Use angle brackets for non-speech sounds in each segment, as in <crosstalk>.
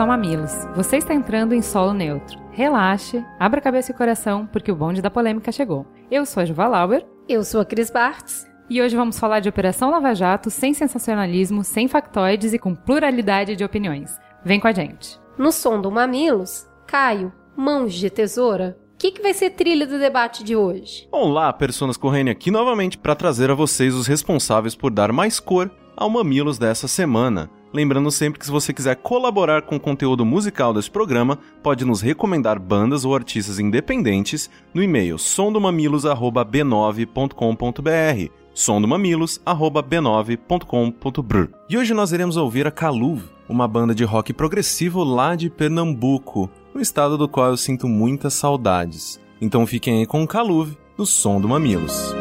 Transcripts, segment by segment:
ao Mamilos. Você está entrando em solo neutro. Relaxe, abra a cabeça e coração, porque o bonde da polêmica chegou. Eu sou a Juva Lauer. Eu sou a Cris Bartz. E hoje vamos falar de Operação Lava Jato sem sensacionalismo, sem factoides e com pluralidade de opiniões. Vem com a gente. No som do Mamilos, Caio, mãos de tesoura. O que, que vai ser trilha do debate de hoje? Olá, Personas Corrêne aqui novamente para trazer a vocês os responsáveis por dar mais cor ao Mamilos dessa semana. Lembrando sempre que se você quiser colaborar com o conteúdo musical desse programa, pode nos recomendar bandas ou artistas independentes no e-mail sondomamilos@b9.com.br sondomamilos@b9.com.br. E hoje nós iremos ouvir a Kaluv, uma banda de rock progressivo lá de Pernambuco, um estado do qual eu sinto muitas saudades. Então fiquem aí com o Kaluv, do Som do Mamilos.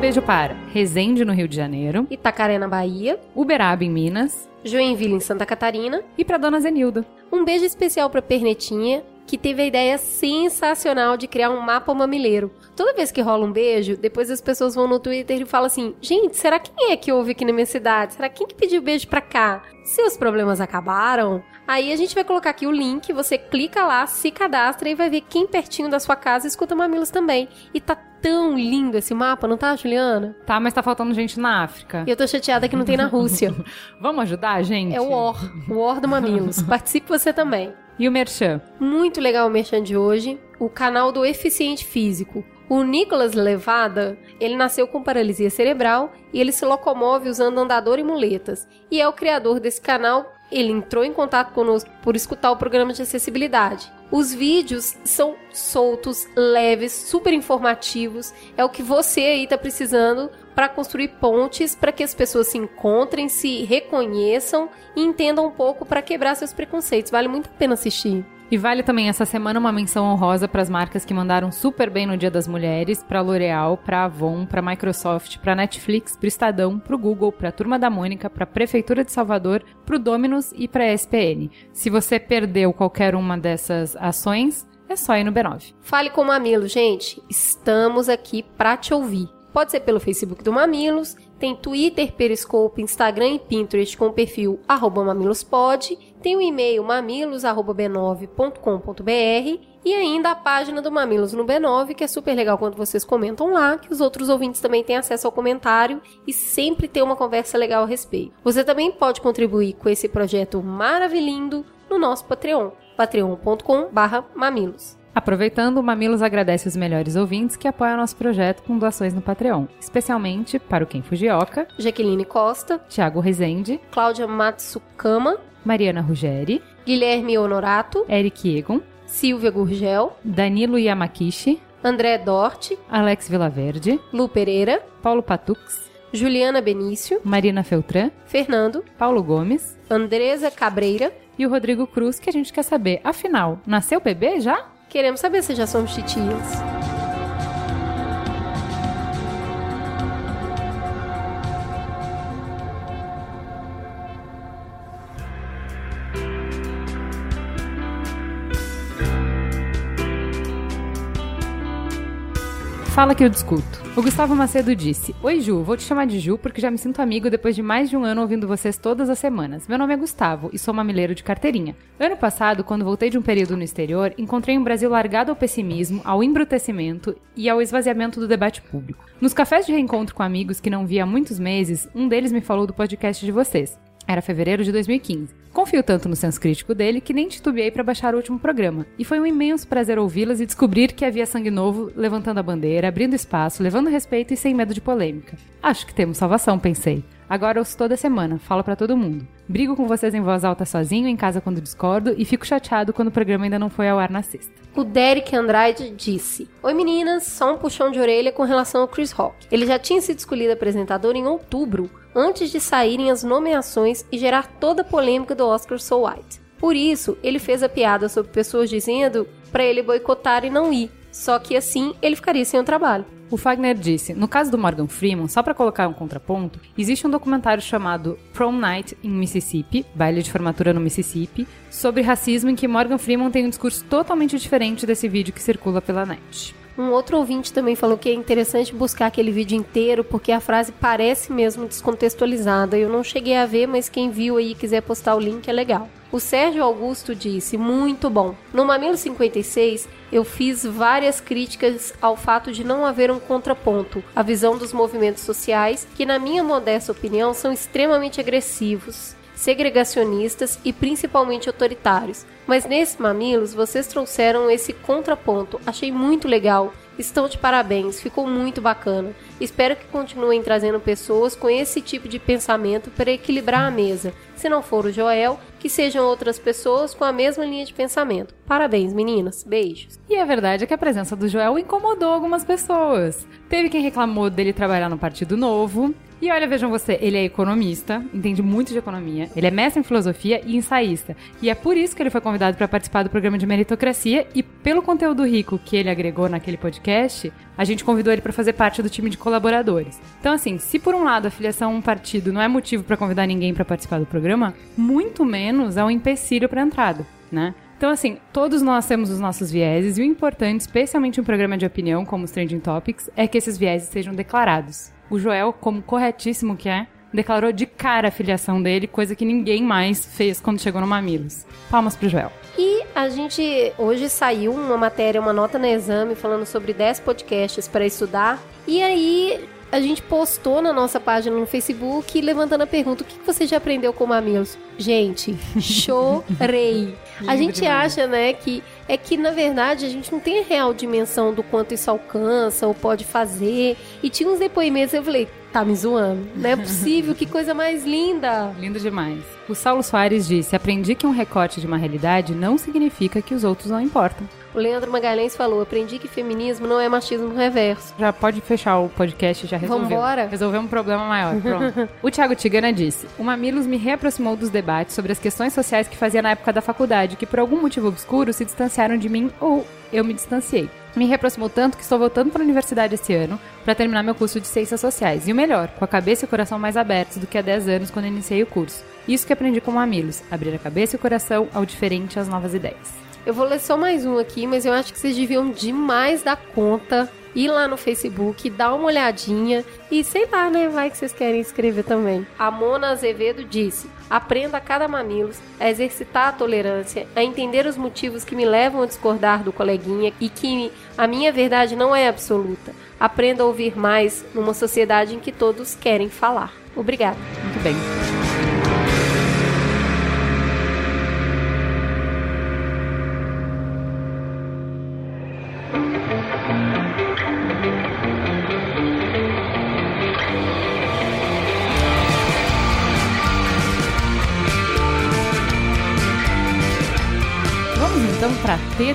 Beijo para Resende, no Rio de Janeiro, Itacaré, na Bahia, Uberaba, em Minas, Joinville, em Santa Catarina. e para Dona Zenilda. Um beijo especial pra Pernetinha, que teve a ideia sensacional de criar um mapa mamileiro. Toda vez que rola um beijo, depois as pessoas vão no Twitter e falam assim: gente, será quem é que houve aqui na minha cidade? Será quem que pediu beijo pra cá? Seus problemas acabaram? Aí a gente vai colocar aqui o link, você clica lá, se cadastra e vai ver quem pertinho da sua casa escuta Mamilos também. E tá tão lindo esse mapa, não tá, Juliana? Tá, mas tá faltando gente na África. E eu tô chateada que não tem na Rússia. <laughs> Vamos ajudar, gente? É o OR, o OR do Mamilos. <laughs> Participe você também. E o Merchan? Muito legal o merchan de hoje. O canal do Eficiente Físico. O Nicolas Levada, ele nasceu com paralisia cerebral e ele se locomove usando andador e muletas. E é o criador desse canal. Ele entrou em contato conosco por escutar o programa de acessibilidade. Os vídeos são soltos, leves, super informativos. É o que você aí tá precisando para construir pontes para que as pessoas se encontrem, se reconheçam e entendam um pouco para quebrar seus preconceitos. Vale muito a pena assistir. E vale também essa semana uma menção honrosa para as marcas que mandaram super bem no Dia das Mulheres, para L'Oréal, para Avon, para Microsoft, para Netflix, para Estadão, para Google, para Turma da Mônica, para Prefeitura de Salvador, para o Dominus e para a SPN. Se você perdeu qualquer uma dessas ações, é só ir no B9. Fale com o Mamilo, gente. Estamos aqui para te ouvir. Pode ser pelo Facebook do Mamilos, tem Twitter, Periscope, Instagram e Pinterest com o perfil mamilospod, tem o e-mail mamilos@b9.com.br e ainda a página do Mamilos no B9, que é super legal quando vocês comentam lá, que os outros ouvintes também têm acesso ao comentário e sempre tem uma conversa legal a respeito. Você também pode contribuir com esse projeto maravilhindo no nosso Patreon, patreon.com/mamilos. Aproveitando, o Mamilos agradece os melhores ouvintes que apoiam nosso projeto com doações no Patreon, especialmente para o Ken Fujioka, Jaqueline Costa, Thiago Rezende, Cláudia Matsukama, Mariana Ruggeri, Guilherme Honorato, Eric Egon, Silvia Gurgel, Danilo Yamakishi, André Dort, Alex Vilaverde, Lu Pereira, Paulo Patux, Juliana Benício, Marina Feltran, Fernando, Paulo Gomes Andresa Cabreira. e o Rodrigo Cruz, que a gente quer saber, afinal, nasceu bebê já? Queremos saber se já somos titias. Fala que eu discuto. O Gustavo Macedo disse: Oi Ju, vou te chamar de Ju porque já me sinto amigo depois de mais de um ano ouvindo vocês todas as semanas. Meu nome é Gustavo e sou mamileiro de carteirinha. Ano passado, quando voltei de um período no exterior, encontrei um Brasil largado ao pessimismo, ao embrutecimento e ao esvaziamento do debate público. Nos cafés de reencontro com amigos que não via há muitos meses, um deles me falou do podcast de vocês. Era fevereiro de 2015. Confio tanto no senso crítico dele que nem titubeei para baixar o último programa. E foi um imenso prazer ouvi-las e descobrir que havia sangue novo levantando a bandeira, abrindo espaço, levando respeito e sem medo de polêmica. Acho que temos salvação, pensei. Agora ouço toda semana, falo para todo mundo. Brigo com vocês em voz alta sozinho, em casa quando discordo, e fico chateado quando o programa ainda não foi ao ar na sexta. O Derek Andrade disse: Oi meninas, só um puxão de orelha com relação ao Chris Rock. Ele já tinha sido escolhido apresentador em outubro, antes de saírem as nomeações e gerar toda a polêmica do Oscar So White. Por isso, ele fez a piada sobre pessoas dizendo para ele boicotar e não ir. Só que assim ele ficaria sem o trabalho. O Fagner disse: no caso do Morgan Freeman, só para colocar um contraponto, existe um documentário chamado Prom Night in Mississippi, baile de formatura no Mississippi, sobre racismo em que Morgan Freeman tem um discurso totalmente diferente desse vídeo que circula pela net. Um outro ouvinte também falou que é interessante buscar aquele vídeo inteiro, porque a frase parece mesmo descontextualizada. Eu não cheguei a ver, mas quem viu aí e quiser postar o link é legal. O Sérgio Augusto disse: muito bom. No Mamilo 56, eu fiz várias críticas ao fato de não haver um contraponto, a visão dos movimentos sociais, que, na minha modesta opinião, são extremamente agressivos segregacionistas e principalmente autoritários. Mas nesse Mamilos vocês trouxeram esse contraponto. Achei muito legal. Estão de parabéns, ficou muito bacana. Espero que continuem trazendo pessoas com esse tipo de pensamento para equilibrar a mesa. Se não for o Joel, que sejam outras pessoas com a mesma linha de pensamento. Parabéns, meninas. Beijos. E a verdade é que a presença do Joel incomodou algumas pessoas. Teve quem reclamou dele trabalhar no Partido Novo, e olha, vejam você, ele é economista, entende muito de economia, ele é mestre em filosofia e ensaísta. E é por isso que ele foi convidado para participar do programa de meritocracia e pelo conteúdo rico que ele agregou naquele podcast, a gente convidou ele para fazer parte do time de colaboradores. Então assim, se por um lado a filiação a um partido não é motivo para convidar ninguém para participar do programa, muito menos é um empecilho para entrada, né? Então, assim, todos nós temos os nossos vieses e o importante, especialmente em um programa de opinião como os Trending Topics, é que esses vieses sejam declarados o Joel, como corretíssimo que é, declarou de cara a filiação dele, coisa que ninguém mais fez quando chegou no Mamilos. Palmas pro Joel. E a gente hoje saiu uma matéria, uma nota no exame falando sobre 10 podcasts para estudar. E aí a gente postou na nossa página no Facebook levantando a pergunta: o que você já aprendeu com mamilos? Gente, chorei. <laughs> a gente acha, né, que é que na verdade a gente não tem a real dimensão do quanto isso alcança ou pode fazer. E tinha uns depoimentos, eu falei, tá me zoando. Não é possível, que coisa mais linda. Lindo demais. O Saulo Soares disse: aprendi que um recorte de uma realidade não significa que os outros não importam. O Leandro Magalhães falou: aprendi que feminismo não é machismo reverso. Já pode fechar o podcast, já resolveu. Vambora. Resolveu um problema maior. <laughs> Pronto. o Thiago Tigana disse: O Mamilos me reaproximou dos debates sobre as questões sociais que fazia na época da faculdade, que por algum motivo obscuro se distanciaram de mim ou eu me distanciei. Me reaproximou tanto que estou voltando para a universidade esse ano para terminar meu curso de Ciências Sociais. E o melhor, com a cabeça e o coração mais abertos do que há 10 anos quando iniciei o curso. Isso que aprendi com Mamilos: abrir a cabeça e o coração ao diferente e às novas ideias. Eu vou ler só mais um aqui, mas eu acho que vocês deviam demais dar conta. Ir lá no Facebook, dar uma olhadinha e sei lá, né? Vai que vocês querem escrever também. A Mona Azevedo disse: Aprenda a cada mamilos a exercitar a tolerância, a entender os motivos que me levam a discordar do coleguinha e que a minha verdade não é absoluta. Aprenda a ouvir mais numa sociedade em que todos querem falar. Obrigada. Muito bem.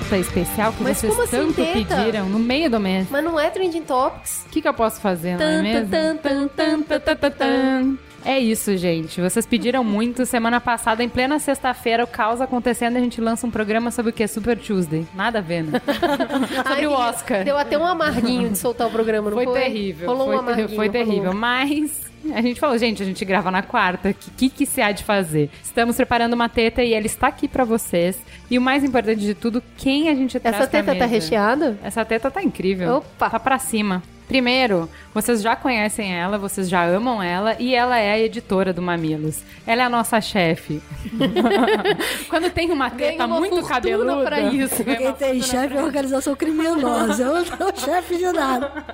Pra teta especial que Mas vocês assim, tanto teta? pediram no meio do mês. Mas não é Trending Topics. O que, que eu posso fazer, não é Tan, mesmo? tan, tan, tan, tan, tan, tan, tan. É isso, gente. Vocês pediram muito. Semana passada, em plena sexta-feira, o caos acontecendo, a gente lança um programa sobre o que é Super Tuesday. Nada a ver, né? <laughs> sobre Ai, o Oscar. Deu até um amarguinho de soltar o programa, não Foi foi? terrível. Rolou foi, um amarguinho. foi terrível. rolou. Mas a gente falou, gente, a gente grava na quarta. O que, que, que se há de fazer? Estamos preparando uma teta e ela está aqui pra vocês. E o mais importante de tudo, quem a gente traz Essa pra teta tá recheada? Essa teta tá incrível. Opa! Tá pra cima. Primeiro, vocês já conhecem ela, vocês já amam ela e ela é a editora do Mamilos. Ela é a nossa chefe. <laughs> Quando tem uma teta uma muito cabeluda. pra isso. Quem tem chefe é organização criminosa. Eu não sou chefe de nada.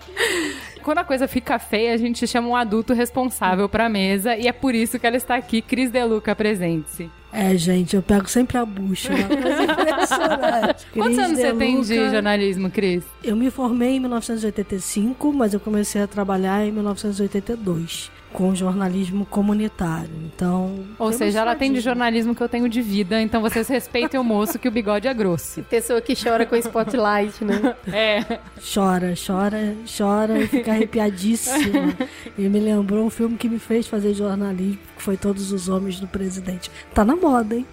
Quando a coisa fica feia, a gente chama um adulto responsável pra mesa e é por isso que ela está aqui. Cris Deluca, presente-se. É, gente, eu pego sempre a bucha. <laughs> Quantos anos você tem de jornalismo, Cris? Eu me formei em 1985, mas eu comecei a trabalhar em 1982 com jornalismo comunitário. Então, Ou seja, ela tem de jornalismo que eu tenho de vida, então vocês respeitem o moço que o bigode é grosso. <laughs> Pessoa que chora com spotlight, né? É. Chora, chora, chora e fica arrepiadíssima. e me lembrou um filme que me fez fazer jornalismo, que foi Todos os Homens do Presidente. Tá na moda, hein?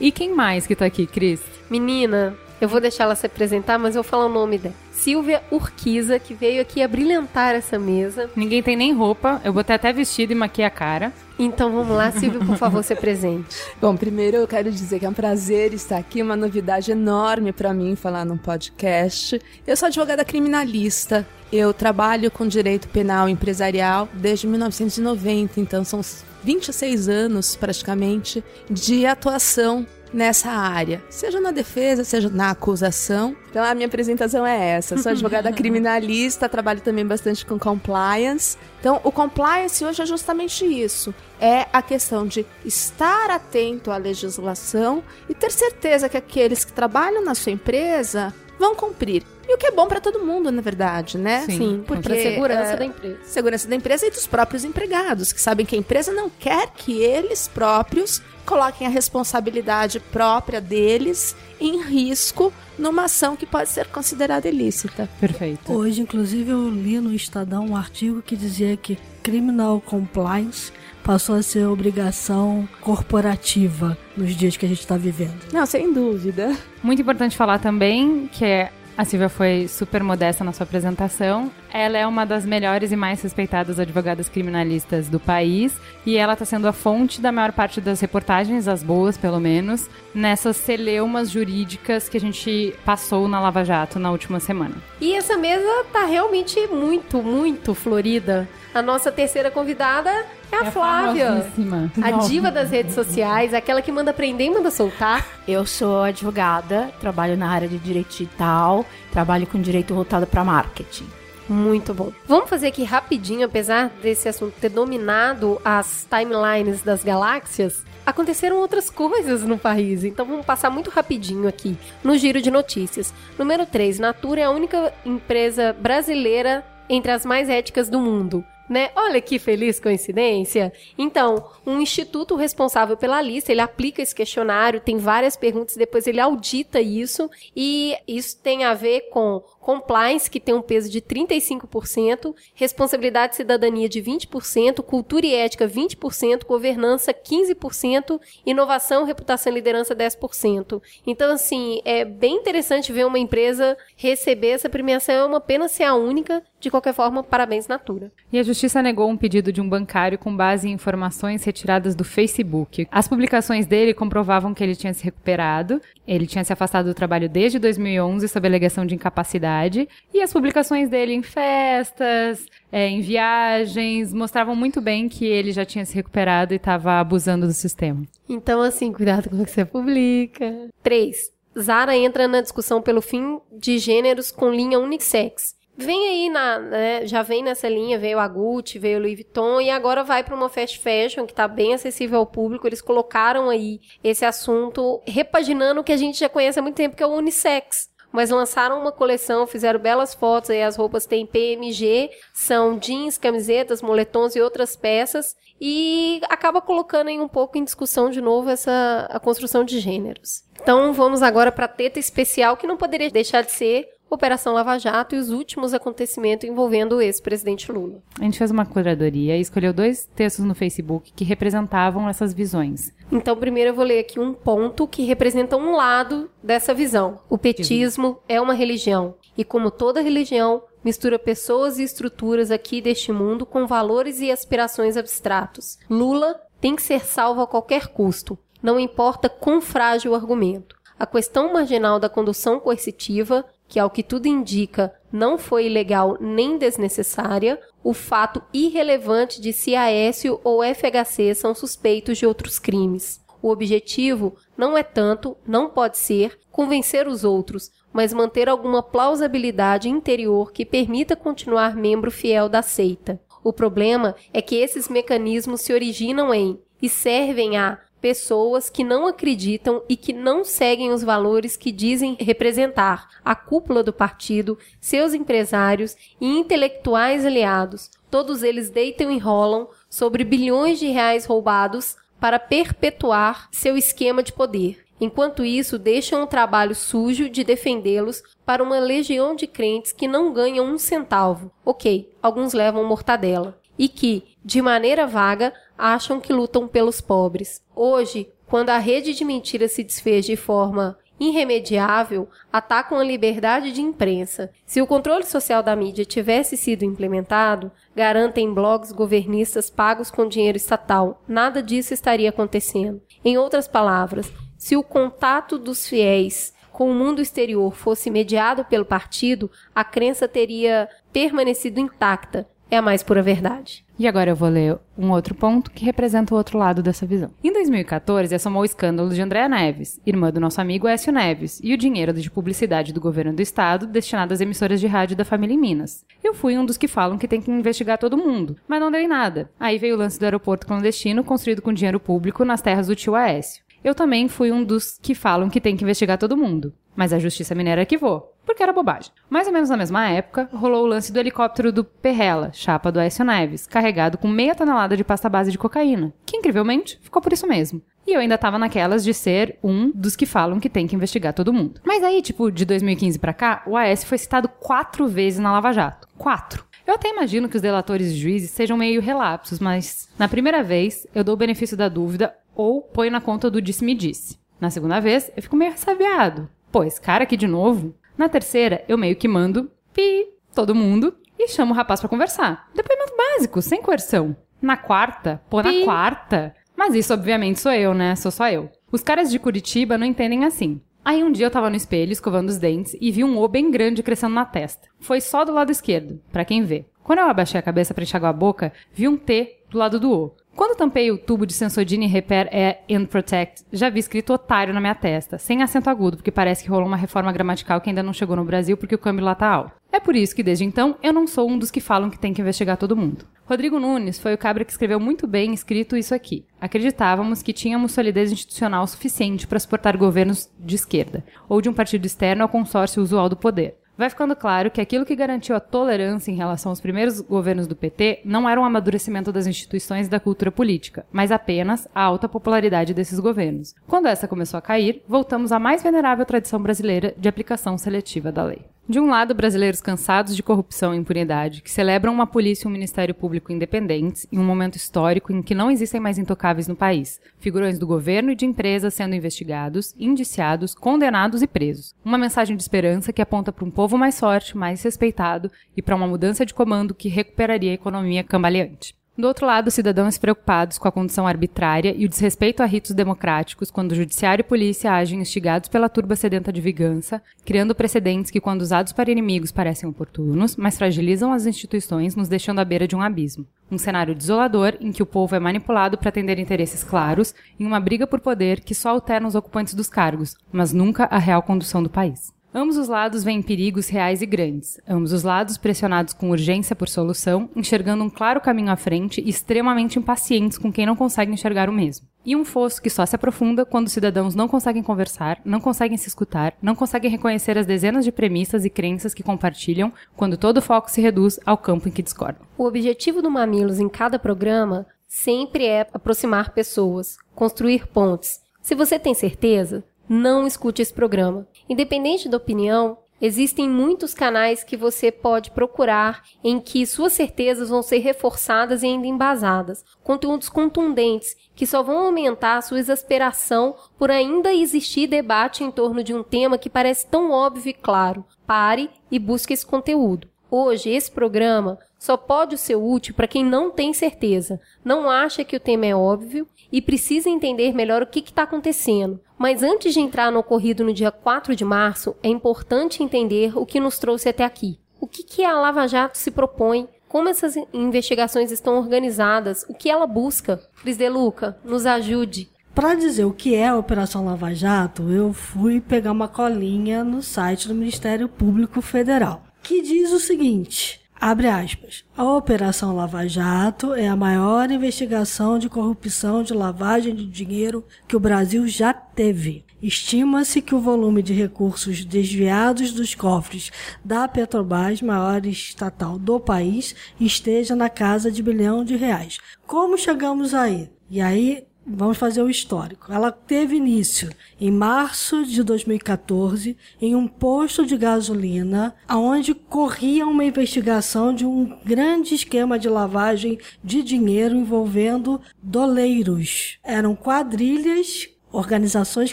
E quem mais que tá aqui, Cris? Menina, eu vou deixar ela se apresentar, mas eu vou falar o nome dela. Silvia Urquiza, que veio aqui a brilhantar essa mesa. Ninguém tem nem roupa, eu botei até vestido e maquiei a cara. Então vamos lá, Silvia, por favor, se presente. <laughs> Bom, primeiro eu quero dizer que é um prazer estar aqui, uma novidade enorme para mim falar num podcast. Eu sou advogada criminalista. Eu trabalho com direito penal empresarial desde 1990, então são uns 26 anos praticamente de atuação nessa área, seja na defesa, seja na acusação. Então a minha apresentação é essa. Sou advogada <laughs> criminalista, trabalho também bastante com compliance. Então o compliance hoje é justamente isso. É a questão de estar atento à legislação e ter certeza que aqueles que trabalham na sua empresa vão cumprir. E o que é bom para todo mundo, na verdade, né? Sim, Sim, porque, pra segurança é, da empresa. segurança da empresa e dos próprios empregados, que sabem que a empresa não quer que eles próprios coloquem a responsabilidade própria deles em risco numa ação que pode ser considerada ilícita. Perfeito. Hoje, inclusive, eu li no Estadão um artigo que dizia que criminal compliance passou a ser obrigação corporativa nos dias que a gente está vivendo. Não, sem dúvida. Muito importante falar também que a Silvia foi super modesta na sua apresentação. Ela é uma das melhores e mais respeitadas advogadas criminalistas do país e ela está sendo a fonte da maior parte das reportagens, as boas pelo menos, nessas celeumas jurídicas que a gente passou na Lava Jato na última semana. E essa mesa tá realmente muito, muito florida. A nossa terceira convidada é a Flávia. famosíssima. A diva das redes sociais, aquela que manda prender e manda soltar. Eu sou advogada, trabalho na área de direito digital, trabalho com direito voltado para marketing. Muito bom. Vamos fazer aqui rapidinho, apesar desse assunto ter dominado as timelines das galáxias. Aconteceram outras coisas no país, então vamos passar muito rapidinho aqui no giro de notícias. Número 3, Natura é a única empresa brasileira entre as mais éticas do mundo. Né? Olha que feliz coincidência. Então, um instituto responsável pela lista, ele aplica esse questionário, tem várias perguntas, depois ele audita isso, e isso tem a ver com compliance, que tem um peso de 35%, responsabilidade e cidadania de 20%, cultura e ética 20%, governança 15%, inovação, reputação e liderança 10%. Então, assim, é bem interessante ver uma empresa receber essa premiação, é uma pena ser a única. De qualquer forma, parabéns, Natura. E a justiça negou um pedido de um bancário com base em informações retiradas do Facebook. As publicações dele comprovavam que ele tinha se recuperado, ele tinha se afastado do trabalho desde 2011 sob alegação de incapacidade, e as publicações dele em festas, é, em viagens, mostravam muito bem que ele já tinha se recuperado e estava abusando do sistema. Então, assim, cuidado com o que você publica. 3. Zara entra na discussão pelo fim de gêneros com linha unissex. Vem aí na, né, já vem nessa linha, veio a Gucci, veio a Louis Vuitton e agora vai para uma fast fashion que está bem acessível ao público. Eles colocaram aí esse assunto repaginando o que a gente já conhece há muito tempo que é o unissex. Mas lançaram uma coleção, fizeram belas fotos, aí as roupas têm PMG, são jeans, camisetas, moletons e outras peças, e acaba colocando aí um pouco em discussão de novo essa a construção de gêneros. Então vamos agora para a teta especial, que não poderia deixar de ser Operação Lava Jato e os últimos acontecimentos envolvendo o ex-presidente Lula. A gente fez uma curadoria e escolheu dois textos no Facebook que representavam essas visões. Então, primeiro eu vou ler aqui um ponto que representa um lado dessa visão. O petismo é uma religião e, como toda religião, mistura pessoas e estruturas aqui deste mundo com valores e aspirações abstratos. Lula tem que ser salvo a qualquer custo, não importa quão frágil o argumento. A questão marginal da condução coercitiva, que ao que tudo indica não foi ilegal nem desnecessária, o fato irrelevante de se Aécio ou FHC são suspeitos de outros crimes. O objetivo não é tanto, não pode ser, convencer os outros, mas manter alguma plausibilidade interior que permita continuar membro fiel da seita. O problema é que esses mecanismos se originam em e servem a pessoas que não acreditam e que não seguem os valores que dizem representar a cúpula do partido, seus empresários e intelectuais aliados. Todos eles deitam e rolam sobre bilhões de reais roubados para perpetuar seu esquema de poder. Enquanto isso, deixam o trabalho sujo de defendê-los para uma legião de crentes que não ganham um centavo. Ok, alguns levam mortadela. E que, de maneira vaga, acham que lutam pelos pobres. Hoje, quando a rede de mentiras se desfez de forma irremediável, atacam a liberdade de imprensa. Se o controle social da mídia tivesse sido implementado, garantem blogs governistas pagos com dinheiro estatal. Nada disso estaria acontecendo. Em outras palavras, se o contato dos fiéis com o mundo exterior fosse mediado pelo partido, a crença teria permanecido intacta. É a mais pura verdade. E agora eu vou ler um outro ponto que representa o outro lado dessa visão. Em 2014, assomou o escândalo de Andréa Neves, irmã do nosso amigo Écio Neves, e o dinheiro de publicidade do governo do estado destinado às emissoras de rádio da família em Minas. Eu fui um dos que falam que tem que investigar todo mundo, mas não em nada. Aí veio o lance do aeroporto clandestino construído com dinheiro público nas terras do tio Aécio. Eu também fui um dos que falam que tem que investigar todo mundo. Mas a justiça mineira arquivou, porque era bobagem. Mais ou menos na mesma época, rolou o lance do helicóptero do Perrela, chapa do Aécio Neves, carregado com meia tonelada de pasta base de cocaína, que incrivelmente ficou por isso mesmo. E eu ainda tava naquelas de ser um dos que falam que tem que investigar todo mundo. Mas aí, tipo, de 2015 para cá, o AS foi citado quatro vezes na Lava Jato. Quatro. Eu até imagino que os delatores e juízes sejam meio relapsos, mas na primeira vez eu dou o benefício da dúvida ou põe na conta do disse-me-disse. Na segunda vez, eu fico meio ressabiado. Pô, esse cara aqui de novo? Na terceira, eu meio que mando pi todo mundo e chamo o rapaz para conversar. Depoimento básico, sem coerção. Na quarta, pô, pi. na quarta. Mas isso, obviamente, sou eu, né? Sou só eu. Os caras de Curitiba não entendem assim. Aí um dia eu tava no espelho escovando os dentes e vi um O bem grande crescendo na testa. Foi só do lado esquerdo, para quem vê. Quando eu abaixei a cabeça para enxaguar a boca, vi um T do lado do O. Quando tampei o tubo de Sensodyne Repair é and Protect, já vi escrito otário na minha testa, sem acento agudo, porque parece que rolou uma reforma gramatical que ainda não chegou no Brasil porque o câmbio lá tá alto. É por isso que desde então eu não sou um dos que falam que tem que investigar todo mundo. Rodrigo Nunes foi o cabra que escreveu muito bem escrito isso aqui. Acreditávamos que tínhamos solidez institucional suficiente para suportar governos de esquerda, ou de um partido externo ao consórcio usual do poder vai ficando claro que aquilo que garantiu a tolerância em relação aos primeiros governos do PT não era um amadurecimento das instituições e da cultura política, mas apenas a alta popularidade desses governos. Quando essa começou a cair, voltamos à mais venerável tradição brasileira de aplicação seletiva da lei. De um lado, brasileiros cansados de corrupção e impunidade, que celebram uma polícia e um ministério público independentes em um momento histórico em que não existem mais intocáveis no país, figurões do governo e de empresas sendo investigados, indiciados, condenados e presos. Uma mensagem de esperança que aponta para um povo mais forte, mais respeitado e para uma mudança de comando que recuperaria a economia cambaleante. Do outro lado, cidadãos preocupados com a condição arbitrária e o desrespeito a ritos democráticos quando o judiciário e polícia agem instigados pela turba sedenta de vingança, criando precedentes que, quando usados para inimigos, parecem oportunos, mas fragilizam as instituições, nos deixando à beira de um abismo. Um cenário desolador em que o povo é manipulado para atender interesses claros em uma briga por poder que só alterna os ocupantes dos cargos, mas nunca a real condução do país. Ambos os lados veem perigos reais e grandes, ambos os lados pressionados com urgência por solução, enxergando um claro caminho à frente e extremamente impacientes com quem não consegue enxergar o mesmo. E um fosso que só se aprofunda quando os cidadãos não conseguem conversar, não conseguem se escutar, não conseguem reconhecer as dezenas de premissas e crenças que compartilham, quando todo o foco se reduz ao campo em que discordam. O objetivo do Mamilos em cada programa sempre é aproximar pessoas, construir pontes. Se você tem certeza, não escute esse programa. Independente da opinião, existem muitos canais que você pode procurar em que suas certezas vão ser reforçadas e ainda embasadas. Conteúdos contundentes que só vão aumentar a sua exasperação por ainda existir debate em torno de um tema que parece tão óbvio e claro. Pare e busque esse conteúdo. Hoje, esse programa só pode ser útil para quem não tem certeza, não acha que o tema é óbvio e precisa entender melhor o que está acontecendo. Mas antes de entrar no ocorrido no dia 4 de março, é importante entender o que nos trouxe até aqui. O que, que a Lava Jato se propõe como essas investigações estão organizadas, o que ela busca. Cris De Luca, nos ajude. Para dizer o que é a Operação Lava Jato, eu fui pegar uma colinha no site do Ministério Público Federal, que diz o seguinte: abre aspas. A Operação Lava Jato é a maior investigação de corrupção de lavagem de dinheiro que o Brasil já teve. Estima-se que o volume de recursos desviados dos cofres da Petrobras, maior estatal do país, esteja na casa de bilhão de reais. Como chegamos aí? E aí Vamos fazer o histórico. Ela teve início em março de 2014 em um posto de gasolina, onde corria uma investigação de um grande esquema de lavagem de dinheiro envolvendo doleiros. Eram quadrilhas organizações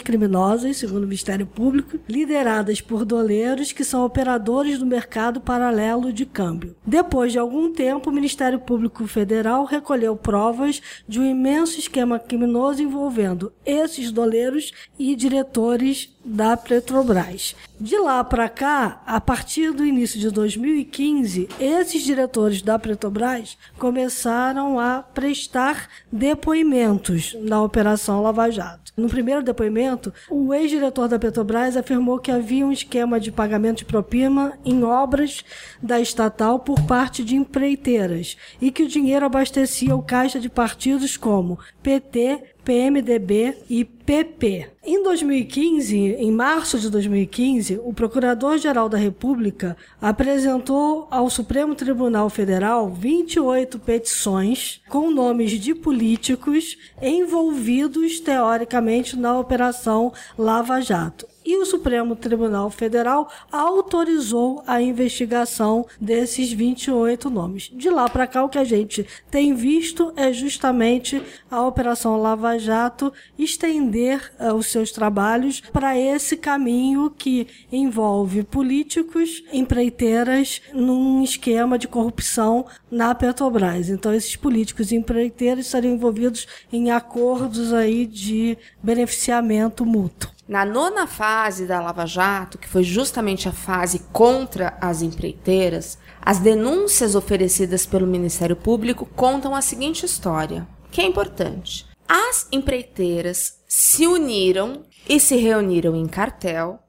criminosas, segundo o Ministério Público, lideradas por doleiros que são operadores do mercado paralelo de câmbio. Depois de algum tempo, o Ministério Público Federal recolheu provas de um imenso esquema criminoso envolvendo esses doleiros e diretores da Petrobras. De lá para cá, a partir do início de 2015, esses diretores da Petrobras começaram a prestar depoimentos na Operação Lava Jato. No primeiro depoimento, o ex-diretor da Petrobras afirmou que havia um esquema de pagamento de propina em obras da estatal por parte de empreiteiras e que o dinheiro abastecia o caixa de partidos como PT, PMDB e PP. Em 2015, em março de 2015, o Procurador-Geral da República apresentou ao Supremo Tribunal Federal 28 petições com nomes de políticos envolvidos teoricamente na Operação Lava Jato e o Supremo Tribunal Federal autorizou a investigação desses 28 nomes. De lá para cá, o que a gente tem visto é justamente a Operação Lava Jato estender uh, os seus trabalhos para esse caminho que envolve políticos, empreiteiras, num esquema de corrupção na Petrobras. Então, esses políticos e empreiteiras estariam envolvidos em acordos aí de beneficiamento mútuo. Na nona fase da Lava Jato, que foi justamente a fase contra as empreiteiras, as denúncias oferecidas pelo Ministério Público contam a seguinte história, que é importante. As empreiteiras se uniram e se reuniram em cartel,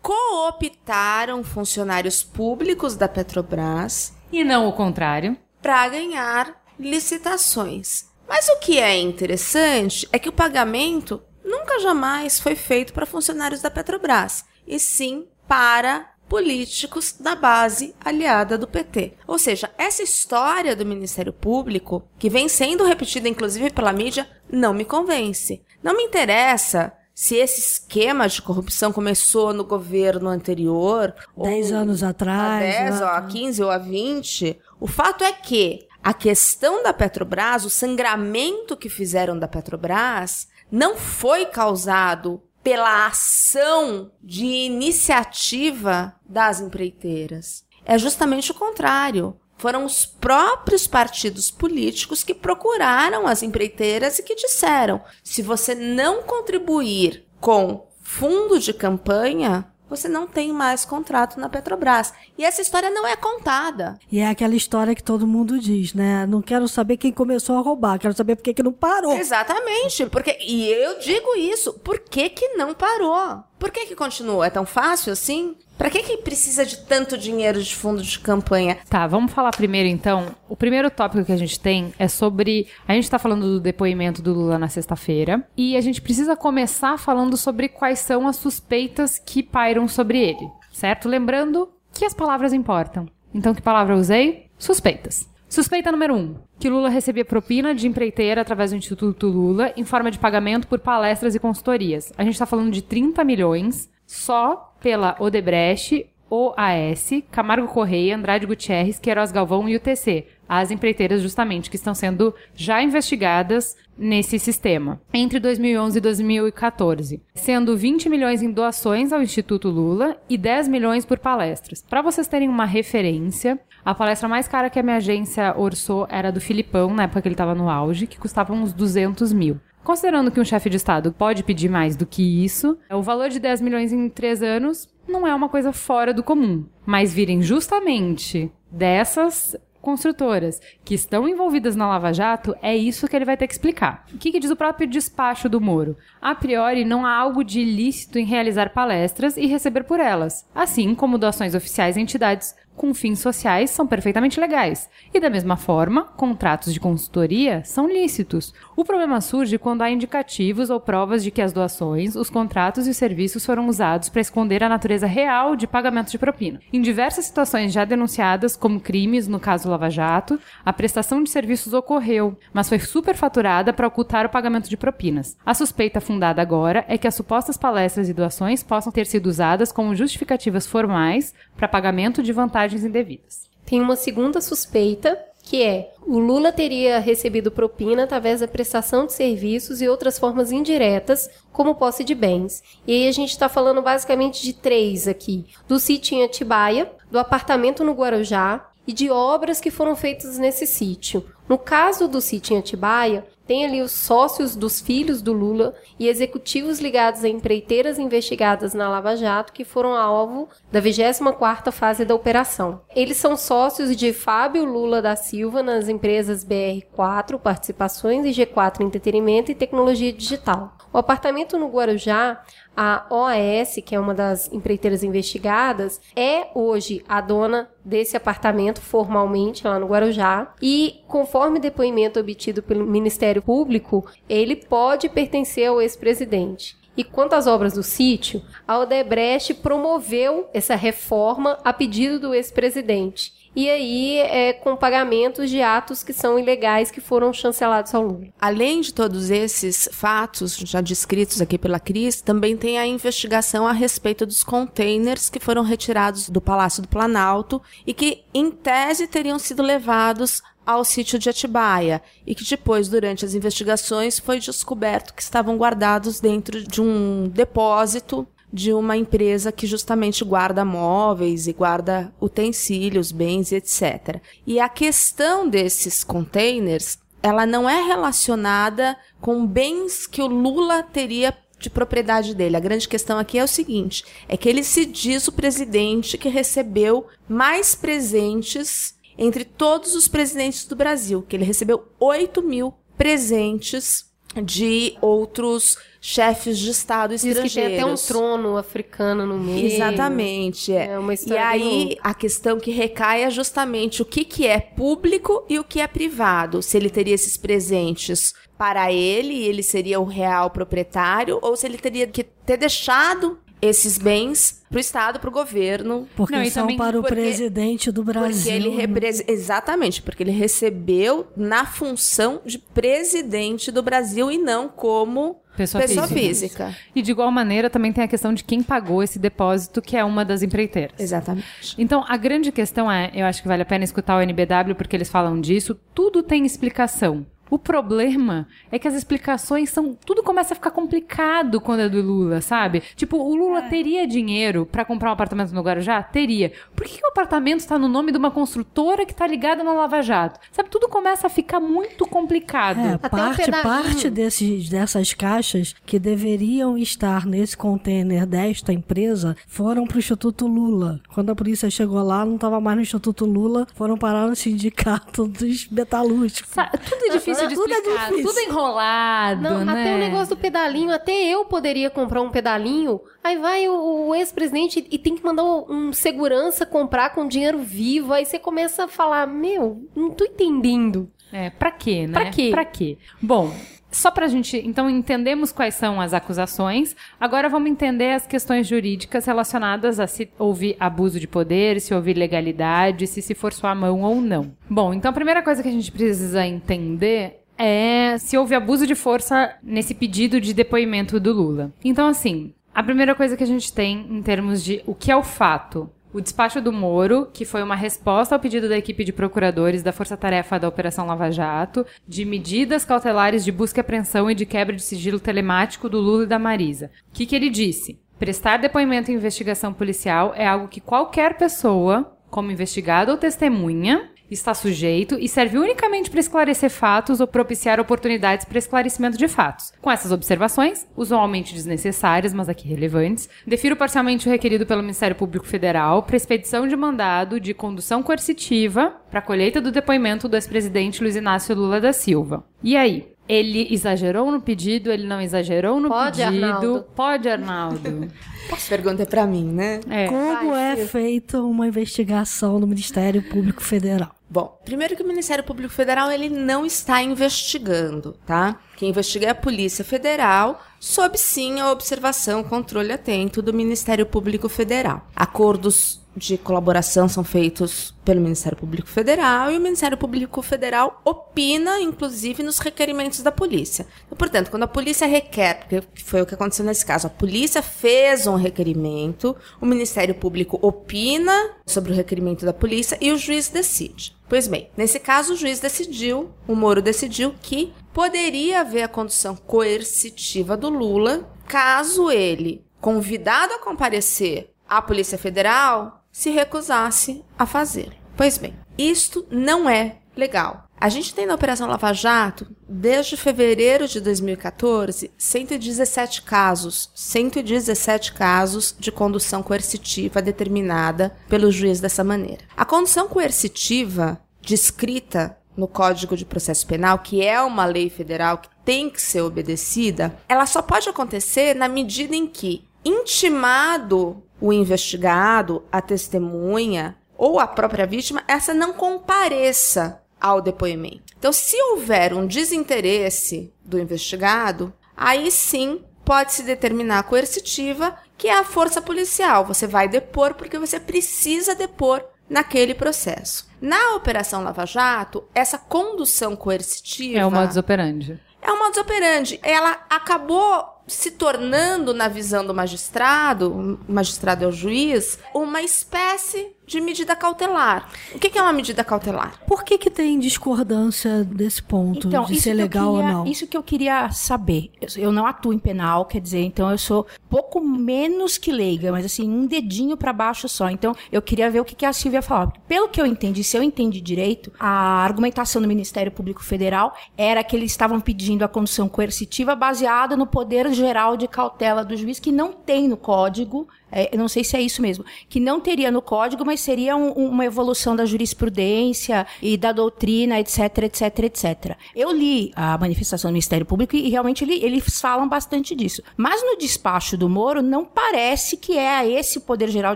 cooptaram funcionários públicos da Petrobras e não o contrário para ganhar licitações. Mas o que é interessante é que o pagamento nunca jamais foi feito para funcionários da Petrobras, e sim para políticos da base aliada do PT. Ou seja, essa história do Ministério Público, que vem sendo repetida inclusive pela mídia, não me convence. Não me interessa se esse esquema de corrupção começou no governo anterior. Dez anos atrás. Há 10, ou há 15 ou há 20. O fato é que a questão da Petrobras, o sangramento que fizeram da Petrobras, não foi causado pela ação de iniciativa das empreiteiras. É justamente o contrário. Foram os próprios partidos políticos que procuraram as empreiteiras e que disseram: se você não contribuir com fundo de campanha, você não tem mais contrato na Petrobras. E essa história não é contada. E é aquela história que todo mundo diz, né? Não quero saber quem começou a roubar, quero saber por que, que não parou. Exatamente. Porque, e eu digo isso, por que, que não parou? Por que, que continua? É tão fácil assim? Para que, que precisa de tanto dinheiro de fundo de campanha? Tá, vamos falar primeiro então. O primeiro tópico que a gente tem é sobre. A gente tá falando do depoimento do Lula na sexta-feira. E a gente precisa começar falando sobre quais são as suspeitas que pairam sobre ele, certo? Lembrando que as palavras importam. Então, que palavra eu usei? Suspeitas. Suspeita número 1. Um, que Lula recebia propina de empreiteira através do Instituto Lula em forma de pagamento por palestras e consultorias. A gente está falando de 30 milhões só pela Odebrecht, OAS, Camargo Correia, Andrade Gutierrez, Queiroz Galvão e UTC, as empreiteiras justamente que estão sendo já investigadas nesse sistema entre 2011 e 2014, sendo 20 milhões em doações ao Instituto Lula e 10 milhões por palestras. Para vocês terem uma referência, a palestra mais cara que a minha agência orçou era do Filipão, na época que ele estava no auge, que custava uns 200 mil. Considerando que um chefe de Estado pode pedir mais do que isso, o valor de 10 milhões em três anos não é uma coisa fora do comum. Mas virem justamente dessas construtoras que estão envolvidas na Lava Jato, é isso que ele vai ter que explicar. O que, que diz o próprio despacho do Moro? A priori, não há algo de ilícito em realizar palestras e receber por elas, assim como doações oficiais a entidades com fins sociais são perfeitamente legais. E da mesma forma, contratos de consultoria são lícitos. O problema surge quando há indicativos ou provas de que as doações, os contratos e os serviços foram usados para esconder a natureza real de pagamento de propina. Em diversas situações já denunciadas como crimes, no caso Lava Jato, a prestação de serviços ocorreu, mas foi superfaturada para ocultar o pagamento de propinas. A suspeita fundada agora é que as supostas palestras e doações possam ter sido usadas como justificativas formais para pagamento de vantagens indevidas. Tem uma segunda suspeita, que é o Lula teria recebido propina através da prestação de serviços e outras formas indiretas, como posse de bens. E aí a gente está falando basicamente de três aqui: do sítio em Atibaia, do apartamento no Guarujá e de obras que foram feitas nesse sítio. No caso do sítio em Atibaia, tem ali os sócios dos filhos do Lula e executivos ligados a empreiteiras investigadas na Lava Jato que foram alvo da 24ª fase da operação. Eles são sócios de Fábio Lula da Silva nas empresas BR4 Participações e G4 Entretenimento e Tecnologia Digital. O apartamento no Guarujá, a OAS, que é uma das empreiteiras investigadas, é hoje a dona desse apartamento formalmente lá no Guarujá e conforme depoimento obtido pelo Ministério Público, ele pode pertencer ao ex-presidente. E quanto às obras do sítio, a Odebrecht promoveu essa reforma a pedido do ex-presidente e aí é, com pagamentos de atos que são ilegais que foram chancelados ao Lula. Além de todos esses fatos já descritos aqui pela Cris, também tem a investigação a respeito dos containers que foram retirados do Palácio do Planalto e que, em tese, teriam sido levados ao sítio de Atibaia e que depois, durante as investigações, foi descoberto que estavam guardados dentro de um depósito de uma empresa que justamente guarda móveis e guarda utensílios, bens, etc. E a questão desses containers, ela não é relacionada com bens que o Lula teria de propriedade dele. A grande questão aqui é o seguinte: é que ele se diz o presidente que recebeu mais presentes entre todos os presidentes do Brasil, que ele recebeu 8 mil presentes de outros chefes de Estado estrangeiros. Diz que tem até um trono africano no meio. Exatamente. É. é uma história e aí, a questão que recai é justamente o que, que é público e o que é privado. Se ele teria esses presentes para ele e ele seria o real proprietário, ou se ele teria que ter deixado esses bens para o Estado, para o governo. Porque Não, e são para o porque- presidente do Brasil. Porque ele repres- Exatamente, porque ele recebeu na função de presidente do Brasil e não como Pessoa pessoa física. física. E de igual maneira também tem a questão de quem pagou esse depósito, que é uma das empreiteiras. Exatamente. Então, a grande questão é, eu acho que vale a pena escutar o NBW porque eles falam disso, tudo tem explicação. O problema é que as explicações são. Tudo começa a ficar complicado quando é do Lula, sabe? Tipo, o Lula teria dinheiro pra comprar um apartamento no Guarujá? Teria. Por que, que o apartamento está no nome de uma construtora que tá ligada na Lava Jato? Sabe, tudo começa a ficar muito complicado. É, um parte, parte desses, dessas caixas que deveriam estar nesse container desta empresa foram para o Instituto Lula. Quando a polícia chegou lá, não estava mais no Instituto Lula, foram parar no sindicato <laughs> dos metalúrgicos. Sa- tudo é difícil de Tudo é explicar, difícil. tudo enrolado, Não, né? até o negócio do pedalinho, até eu poderia comprar um pedalinho. Aí vai o, o ex-presidente e tem que mandar um, um segurança comprar com dinheiro vivo. Aí você começa a falar: Meu, não tô entendendo. É, pra quê, né? Pra quê? Pra quê? Bom, só pra gente, então, entendemos quais são as acusações, agora vamos entender as questões jurídicas relacionadas a se houve abuso de poder, se houve ilegalidade, se se forçou a mão ou não. Bom, então a primeira coisa que a gente precisa entender é se houve abuso de força nesse pedido de depoimento do Lula. Então, assim, a primeira coisa que a gente tem em termos de o que é o fato. O despacho do Moro, que foi uma resposta ao pedido da equipe de procuradores da Força Tarefa da Operação Lava Jato, de medidas cautelares de busca e apreensão e de quebra de sigilo telemático do Lula e da Marisa. O que, que ele disse? Prestar depoimento em investigação policial é algo que qualquer pessoa, como investigado ou testemunha, está sujeito e serve unicamente para esclarecer fatos ou propiciar oportunidades para esclarecimento de fatos. Com essas observações, usualmente desnecessárias, mas aqui relevantes, defiro parcialmente o requerido pelo Ministério Público Federal para expedição de mandado de condução coercitiva para a colheita do depoimento do ex-presidente Luiz Inácio Lula da Silva. E aí? Ele exagerou no pedido, ele não exagerou no Pode, pedido. Arnaldo. Pode, Arnaldo. <laughs> Essa pergunta é pra mim, né? É. Como é feita uma investigação no Ministério Público Federal? Bom, primeiro que o Ministério Público Federal ele não está investigando, tá? Quem investiga é a Polícia Federal, sob sim a observação, controle atento do Ministério Público Federal. Acordos de colaboração são feitos pelo Ministério Público Federal e o Ministério Público Federal opina, inclusive, nos requerimentos da polícia. Então, portanto, quando a polícia requer, porque foi o que aconteceu nesse caso, a polícia fez um requerimento, o Ministério Público opina sobre o requerimento da polícia e o juiz decide. Pois bem, nesse caso o juiz decidiu, o Moro decidiu que poderia haver a condução coercitiva do Lula caso ele, convidado a comparecer à Polícia Federal, se recusasse a fazer. Pois bem, isto não é legal. A gente tem na Operação Lava Jato, desde fevereiro de 2014, 117 casos, 117 casos de condução coercitiva determinada pelo juiz dessa maneira. A condução coercitiva descrita no Código de Processo Penal, que é uma lei federal que tem que ser obedecida, ela só pode acontecer na medida em que intimado o investigado, a testemunha ou a própria vítima, essa não compareça ao depoimento. Então, se houver um desinteresse do investigado, aí sim pode-se determinar a coercitiva, que é a força policial. Você vai depor porque você precisa depor naquele processo. Na Operação Lava Jato, essa condução coercitiva. É o modus operandi. É o modus operandi. Ela acabou se tornando, na visão do magistrado, o magistrado é o juiz, uma espécie de medida cautelar. O que é uma medida cautelar? Por que, que tem discordância desse ponto, de isso ser legal queria- ou não? Isso que eu queria saber. Eu, não atuo em penal, quer dizer, então eu sou pouco menos que leiga, mas assim, um dedinho pra baixo só. Então eu queria ver o que, que a Silvia falava. Porque, Pelo que eu entendi, se eu entendi direito, a argumentação do Ministério Público Federal era que eles estavam pedindo a condução coercitiva baseada no poder geral de cautela do juiz, que não tem no código. É, não sei se é isso mesmo, que não teria no código, mas seria um- uma evolução da jurisprudência e da doutrina, etc, etc, etc. Eu li a manifestação do Ministério Público e realmente ele- eles falam bastante disso. Mas no despacho do Moro, não parece que é esse poder geral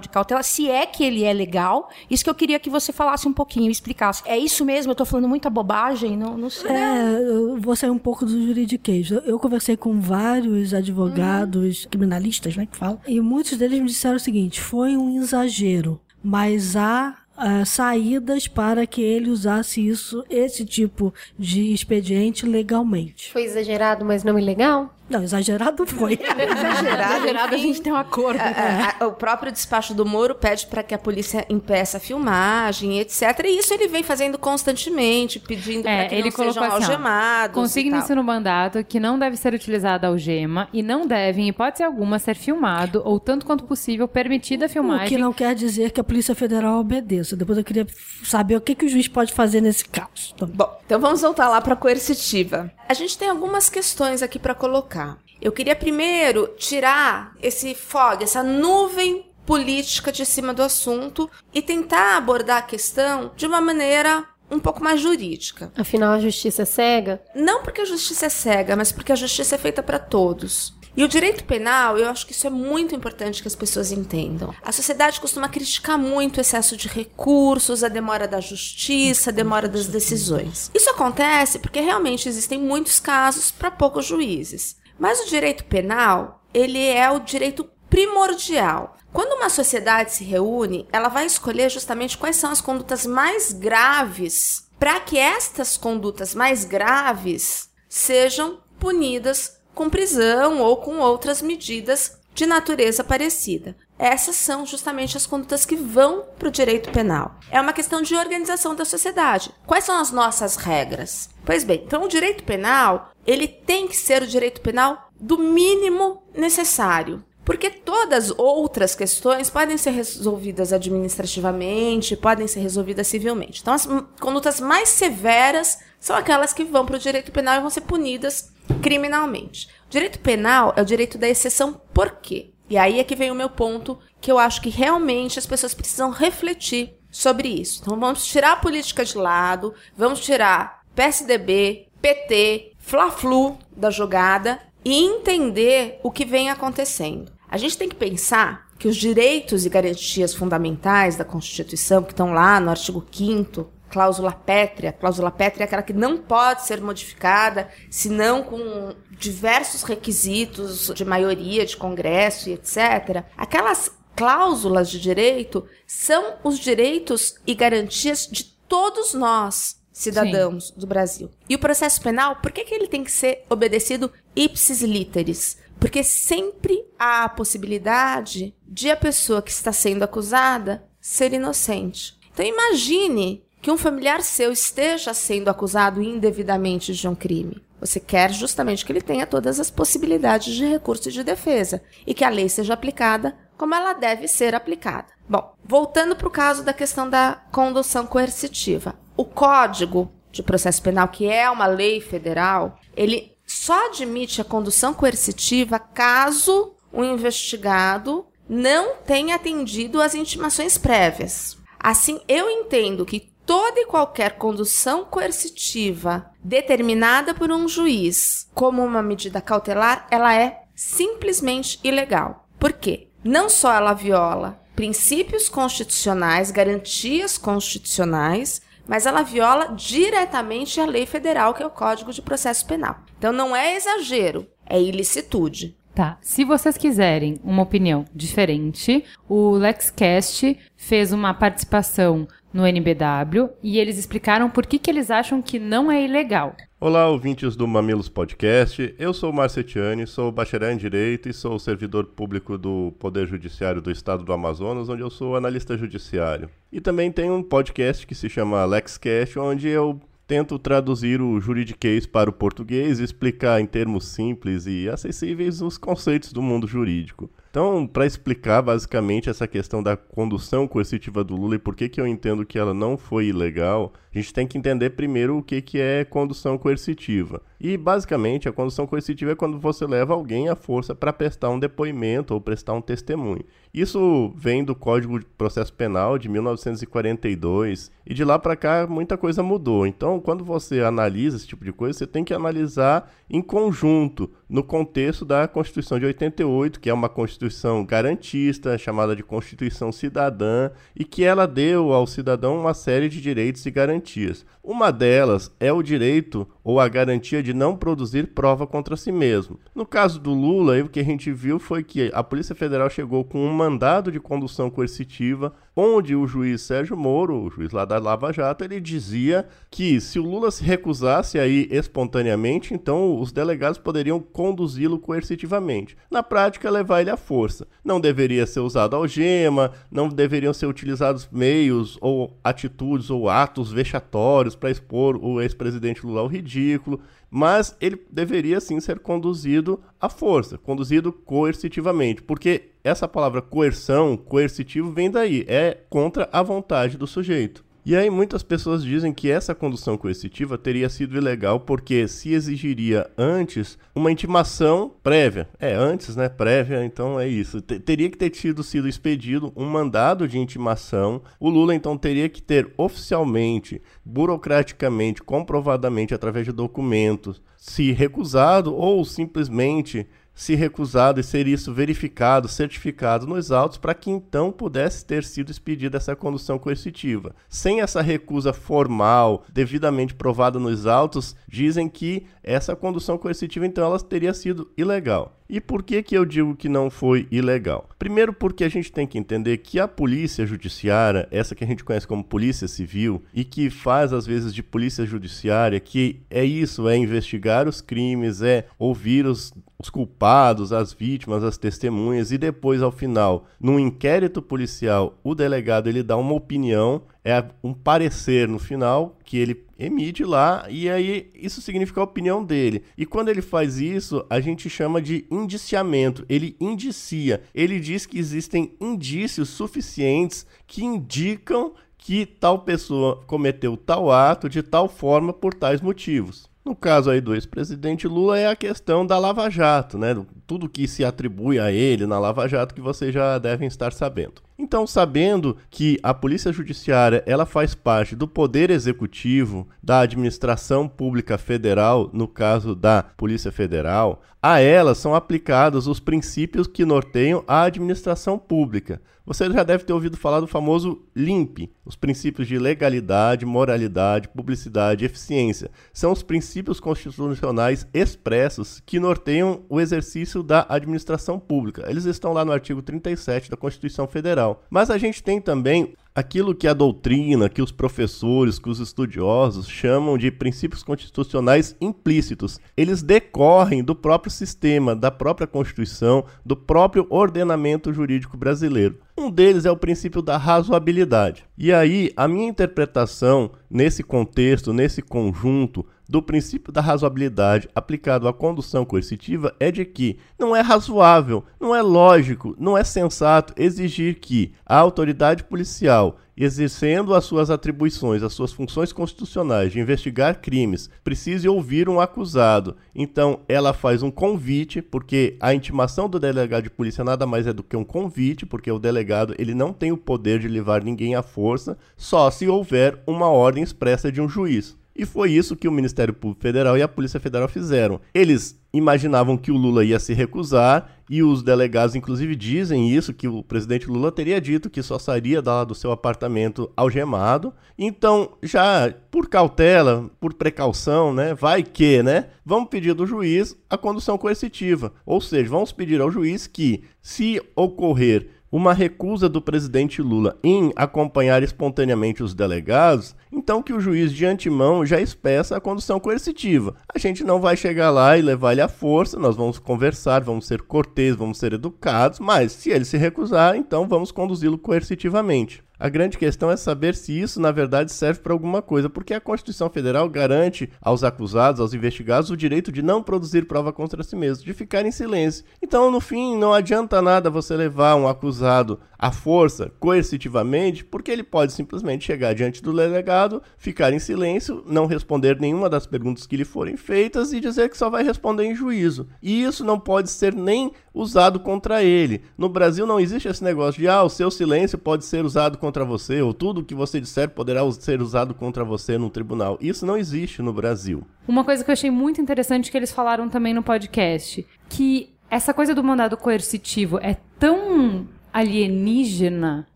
de cautela, se é que ele é legal. Isso que eu queria que você falasse um pouquinho, explicasse. É isso mesmo? Eu tô falando muita bobagem? Não, não sei. É, eu vou sair um pouco do juridiquês. Eu- conversei com vários advogados criminalistas, né, que falam, e muitos deles me disseram o seguinte: foi um exagero, mas há ah, saídas para que ele usasse isso, esse tipo de expediente legalmente. Foi exagerado, mas não ilegal? Não, exagerado foi. <laughs> Exagerado, a gente tem um acordo. A- a- o próprio despacho do Moro pede para que a polícia impeça a filmagem, etc. E isso ele vem fazendo constantemente, pedindo para É, que ele não colocou sejam assim, algemados. Consigne-se no mandato que não deve ser utilizada algema e não deve, em hipótese alguma, ser filmado ou, tanto quanto possível, permitida a O filmagem. que não quer dizer que a Polícia Federal obedeça. Depois eu queria saber o que, que o juiz pode fazer nesse caso. Bom, então vamos voltar lá para a coercitiva. A gente tem algumas questões aqui para colocar. Eu queria primeiro tirar esse fog, essa nuvem política de cima do assunto e tentar abordar a questão de uma maneira um pouco mais jurídica. Afinal, a justiça é cega? Não porque a justiça é cega, mas porque a justiça é feita para todos. E o direito penal, eu acho que isso é muito importante que as pessoas entendam. A sociedade costuma criticar muito o excesso de recursos, a demora da justiça, a demora das decisões. Isso acontece porque realmente existem muitos casos para poucos juízes. Mas o direito penal, ele é o direito primordial. Quando uma sociedade se reúne, ela vai escolher justamente quais são as condutas mais graves para que estas condutas mais graves sejam punidas com prisão ou com outras medidas de natureza parecida. Essas são justamente as condutas que vão para o direito penal. É uma questão de organização da sociedade. Quais são as nossas regras? Pois bem, então o direito penal, ele tem que ser o direito penal do mínimo necessário. Porque todas outras questões podem ser resolvidas administrativamente, podem ser resolvidas civilmente. Então, as condutas mais severas são aquelas que vão para o direito penal e vão ser punidas criminalmente. O direito penal é o direito da exceção, por quê? E aí é que vem o meu ponto, que eu acho que realmente as pessoas precisam refletir sobre isso. Então, vamos tirar a política de lado, vamos tirar PSDB, PT, Fla-Flu da jogada e entender o que vem acontecendo. A gente tem que pensar que os direitos e garantias fundamentais da Constituição, que estão lá no artigo 5 cláusula pétrea. Cláusula pétrea é aquela que não pode ser modificada, senão com diversos requisitos de maioria, de Congresso e etc. Aquelas cláusulas de direito são os direitos e garantias de todos nós, cidadãos Sim. do Brasil. E o processo penal, por que, que ele tem que ser obedecido ipsis literis? Porque sempre há a possibilidade de a pessoa que está sendo acusada ser inocente. Então imagine que um familiar seu esteja sendo acusado indevidamente de um crime. Você quer justamente que ele tenha todas as possibilidades de recurso e de defesa e que a lei seja aplicada como ela deve ser aplicada. Bom, voltando para o caso da questão da condução coercitiva. O Código de Processo Penal, que é uma lei federal, ele só admite a condução coercitiva caso o investigado não tenha atendido às intimações prévias. Assim, eu entendo que toda e qualquer condução coercitiva determinada por um juiz como uma medida cautelar, ela é simplesmente ilegal. Por quê? Não só ela viola princípios constitucionais, garantias constitucionais, mas ela viola diretamente a lei federal, que é o Código de Processo Penal. Então não é exagero, é ilicitude. Tá. Se vocês quiserem uma opinião diferente, o LexCast fez uma participação no NBW e eles explicaram por que, que eles acham que não é ilegal. Olá, ouvintes do Mamilos Podcast. Eu sou Marcetiane, sou bacharel em Direito e sou servidor público do Poder Judiciário do Estado do Amazonas, onde eu sou analista judiciário. E também tenho um podcast que se chama LexCast, onde eu tento traduzir o juridiquês para o português e explicar em termos simples e acessíveis os conceitos do mundo jurídico. Então, para explicar basicamente essa questão da condução coercitiva do Lula e por que, que eu entendo que ela não foi ilegal, a gente tem que entender primeiro o que, que é condução coercitiva. E, basicamente, a condução coercitiva é quando você leva alguém à força para prestar um depoimento ou prestar um testemunho. Isso vem do Código de Processo Penal de 1942 e de lá para cá muita coisa mudou. Então, quando você analisa esse tipo de coisa, você tem que analisar em conjunto, no contexto da Constituição de 88, que é uma Constituição garantista, chamada de Constituição Cidadã, e que ela deu ao cidadão uma série de direitos e garantias. Uma delas é o direito ou a garantia de não produzir prova contra si mesmo. No caso do Lula, o que a gente viu foi que a Polícia Federal chegou com um mandado de condução coercitiva, onde o juiz Sérgio Moro, o juiz lá da Lava Jato, ele dizia que se o Lula se recusasse a ir espontaneamente, então os delegados poderiam conduzi-lo coercitivamente. Na prática, levar ele à força. Não deveria ser usado algema, não deveriam ser utilizados meios ou atitudes ou atos vexatórios para expor o ex-presidente Lula ao ridículo, mas ele deveria sim ser conduzido à força, conduzido coercitivamente, porque essa palavra coerção, coercitivo, vem daí, é contra a vontade do sujeito. E aí muitas pessoas dizem que essa condução coercitiva teria sido ilegal porque se exigiria antes uma intimação prévia. É, antes, né? Prévia, então é isso. T teria que ter tido sido expedido um mandado de intimação. O Lula então teria que ter oficialmente, burocraticamente, comprovadamente através de documentos, se recusado ou simplesmente se recusado e ser isso verificado, certificado nos autos, para que então pudesse ter sido expedida essa condução coercitiva. Sem essa recusa formal, devidamente provada nos autos, dizem que essa condução coercitiva então ela teria sido ilegal. E por que, que eu digo que não foi ilegal? Primeiro, porque a gente tem que entender que a polícia judiciária, essa que a gente conhece como polícia civil, e que faz às vezes de polícia judiciária, que é isso, é investigar os crimes, é ouvir os os culpados, as vítimas, as testemunhas e depois ao final, num inquérito policial, o delegado ele dá uma opinião, é um parecer no final que ele emite lá e aí isso significa a opinião dele. E quando ele faz isso, a gente chama de indiciamento. Ele indicia, ele diz que existem indícios suficientes que indicam que tal pessoa cometeu tal ato de tal forma por tais motivos. No caso aí do ex-presidente Lula é a questão da Lava Jato, né? Tudo que se atribui a ele na Lava Jato que vocês já devem estar sabendo. Então, sabendo que a Polícia Judiciária ela faz parte do Poder Executivo da Administração Pública Federal, no caso da Polícia Federal, a ela são aplicados os princípios que norteiam a administração pública. Você já deve ter ouvido falar do famoso LIMP, os princípios de legalidade, moralidade, publicidade e eficiência. São os princípios constitucionais expressos que norteiam o exercício da administração pública. Eles estão lá no artigo 37 da Constituição Federal. Mas a gente tem também aquilo que a doutrina, que os professores, que os estudiosos chamam de princípios constitucionais implícitos. Eles decorrem do próprio sistema, da própria Constituição, do próprio ordenamento jurídico brasileiro. Um deles é o princípio da razoabilidade. E aí, a minha interpretação nesse contexto, nesse conjunto, do princípio da razoabilidade aplicado à condução coercitiva é de que não é razoável, não é lógico, não é sensato exigir que a autoridade policial exercendo as suas atribuições, as suas funções constitucionais de investigar crimes, precise ouvir um acusado. Então, ela faz um convite, porque a intimação do delegado de polícia nada mais é do que um convite, porque o delegado ele não tem o poder de levar ninguém à força, só se houver uma ordem expressa de um juiz. E foi isso que o Ministério Público Federal e a Polícia Federal fizeram. Eles imaginavam que o Lula ia se recusar e os delegados, inclusive, dizem isso: que o presidente Lula teria dito que só sairia da, do seu apartamento algemado. Então, já por cautela, por precaução, né? Vai que, né? Vamos pedir do juiz a condução coercitiva. Ou seja, vamos pedir ao juiz que, se ocorrer uma recusa do presidente Lula em acompanhar espontaneamente os delegados, então que o juiz de antemão já expressa a condução coercitiva. A gente não vai chegar lá e levar ele à força, nós vamos conversar, vamos ser corteses, vamos ser educados, mas se ele se recusar, então vamos conduzi-lo coercitivamente. A grande questão é saber se isso, na verdade, serve para alguma coisa, porque a Constituição Federal garante aos acusados, aos investigados, o direito de não produzir prova contra si mesmo, de ficar em silêncio. Então, no fim, não adianta nada você levar um acusado à força, coercitivamente, porque ele pode simplesmente chegar diante do delegado, ficar em silêncio, não responder nenhuma das perguntas que lhe forem feitas e dizer que só vai responder em juízo. E isso não pode ser nem usado contra ele. No Brasil não existe esse negócio de ah, o seu silêncio pode ser usado contra você ou tudo que você disser poderá ser usado contra você no tribunal. Isso não existe no Brasil. Uma coisa que eu achei muito interessante que eles falaram também no podcast, que essa coisa do mandado coercitivo é tão alienígena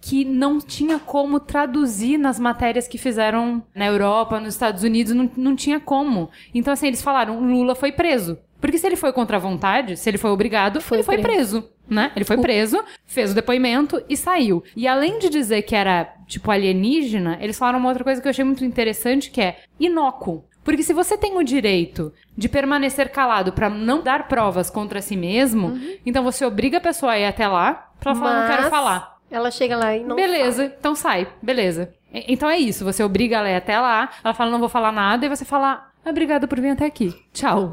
que não tinha como traduzir nas matérias que fizeram na Europa, nos Estados Unidos, não, não tinha como. Então, assim, eles falaram: Lula foi preso. Porque se ele foi contra a vontade, se ele foi obrigado, foi ele foi preso. preso né? Ele foi preso, fez o depoimento e saiu. E além de dizer que era, tipo, alienígena, eles falaram uma outra coisa que eu achei muito interessante, que é inócuo. Porque se você tem o direito de permanecer calado para não dar provas contra si mesmo, uhum. então você obriga a pessoa a ir até lá pra falar, não quero falar. Ela chega lá e não Beleza, fala. então sai. Beleza. Então é isso, você obriga ela a ir até lá, ela fala, não vou falar nada, e você fala, Obrigada por vir até aqui. Tchau.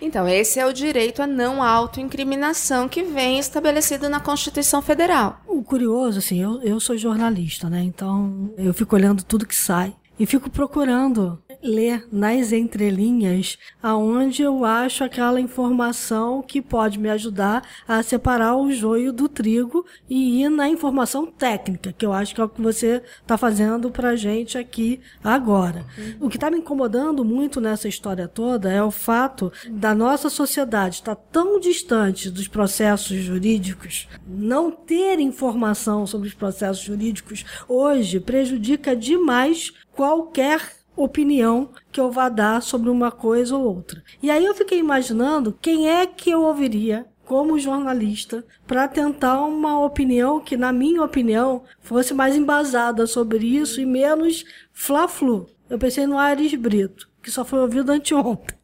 Então, esse é o direito à não autoincriminação que vem estabelecido na Constituição Federal. O curioso, assim, eu, eu sou jornalista, né? Então, eu fico olhando tudo que sai e fico procurando ler nas entrelinhas aonde eu acho aquela informação que pode me ajudar a separar o joio do trigo e ir na informação técnica, que eu acho que é o que você está fazendo para gente aqui agora. O que está me incomodando muito nessa história toda é o fato da nossa sociedade estar tão distante dos processos jurídicos, não ter informação sobre os processos jurídicos hoje prejudica demais qualquer opinião que eu vá dar sobre uma coisa ou outra. E aí eu fiquei imaginando quem é que eu ouviria como jornalista para tentar uma opinião que, na minha opinião, fosse mais embasada sobre isso e menos fla-flu. Eu pensei no Ares Brito, que só foi ouvido anteontem.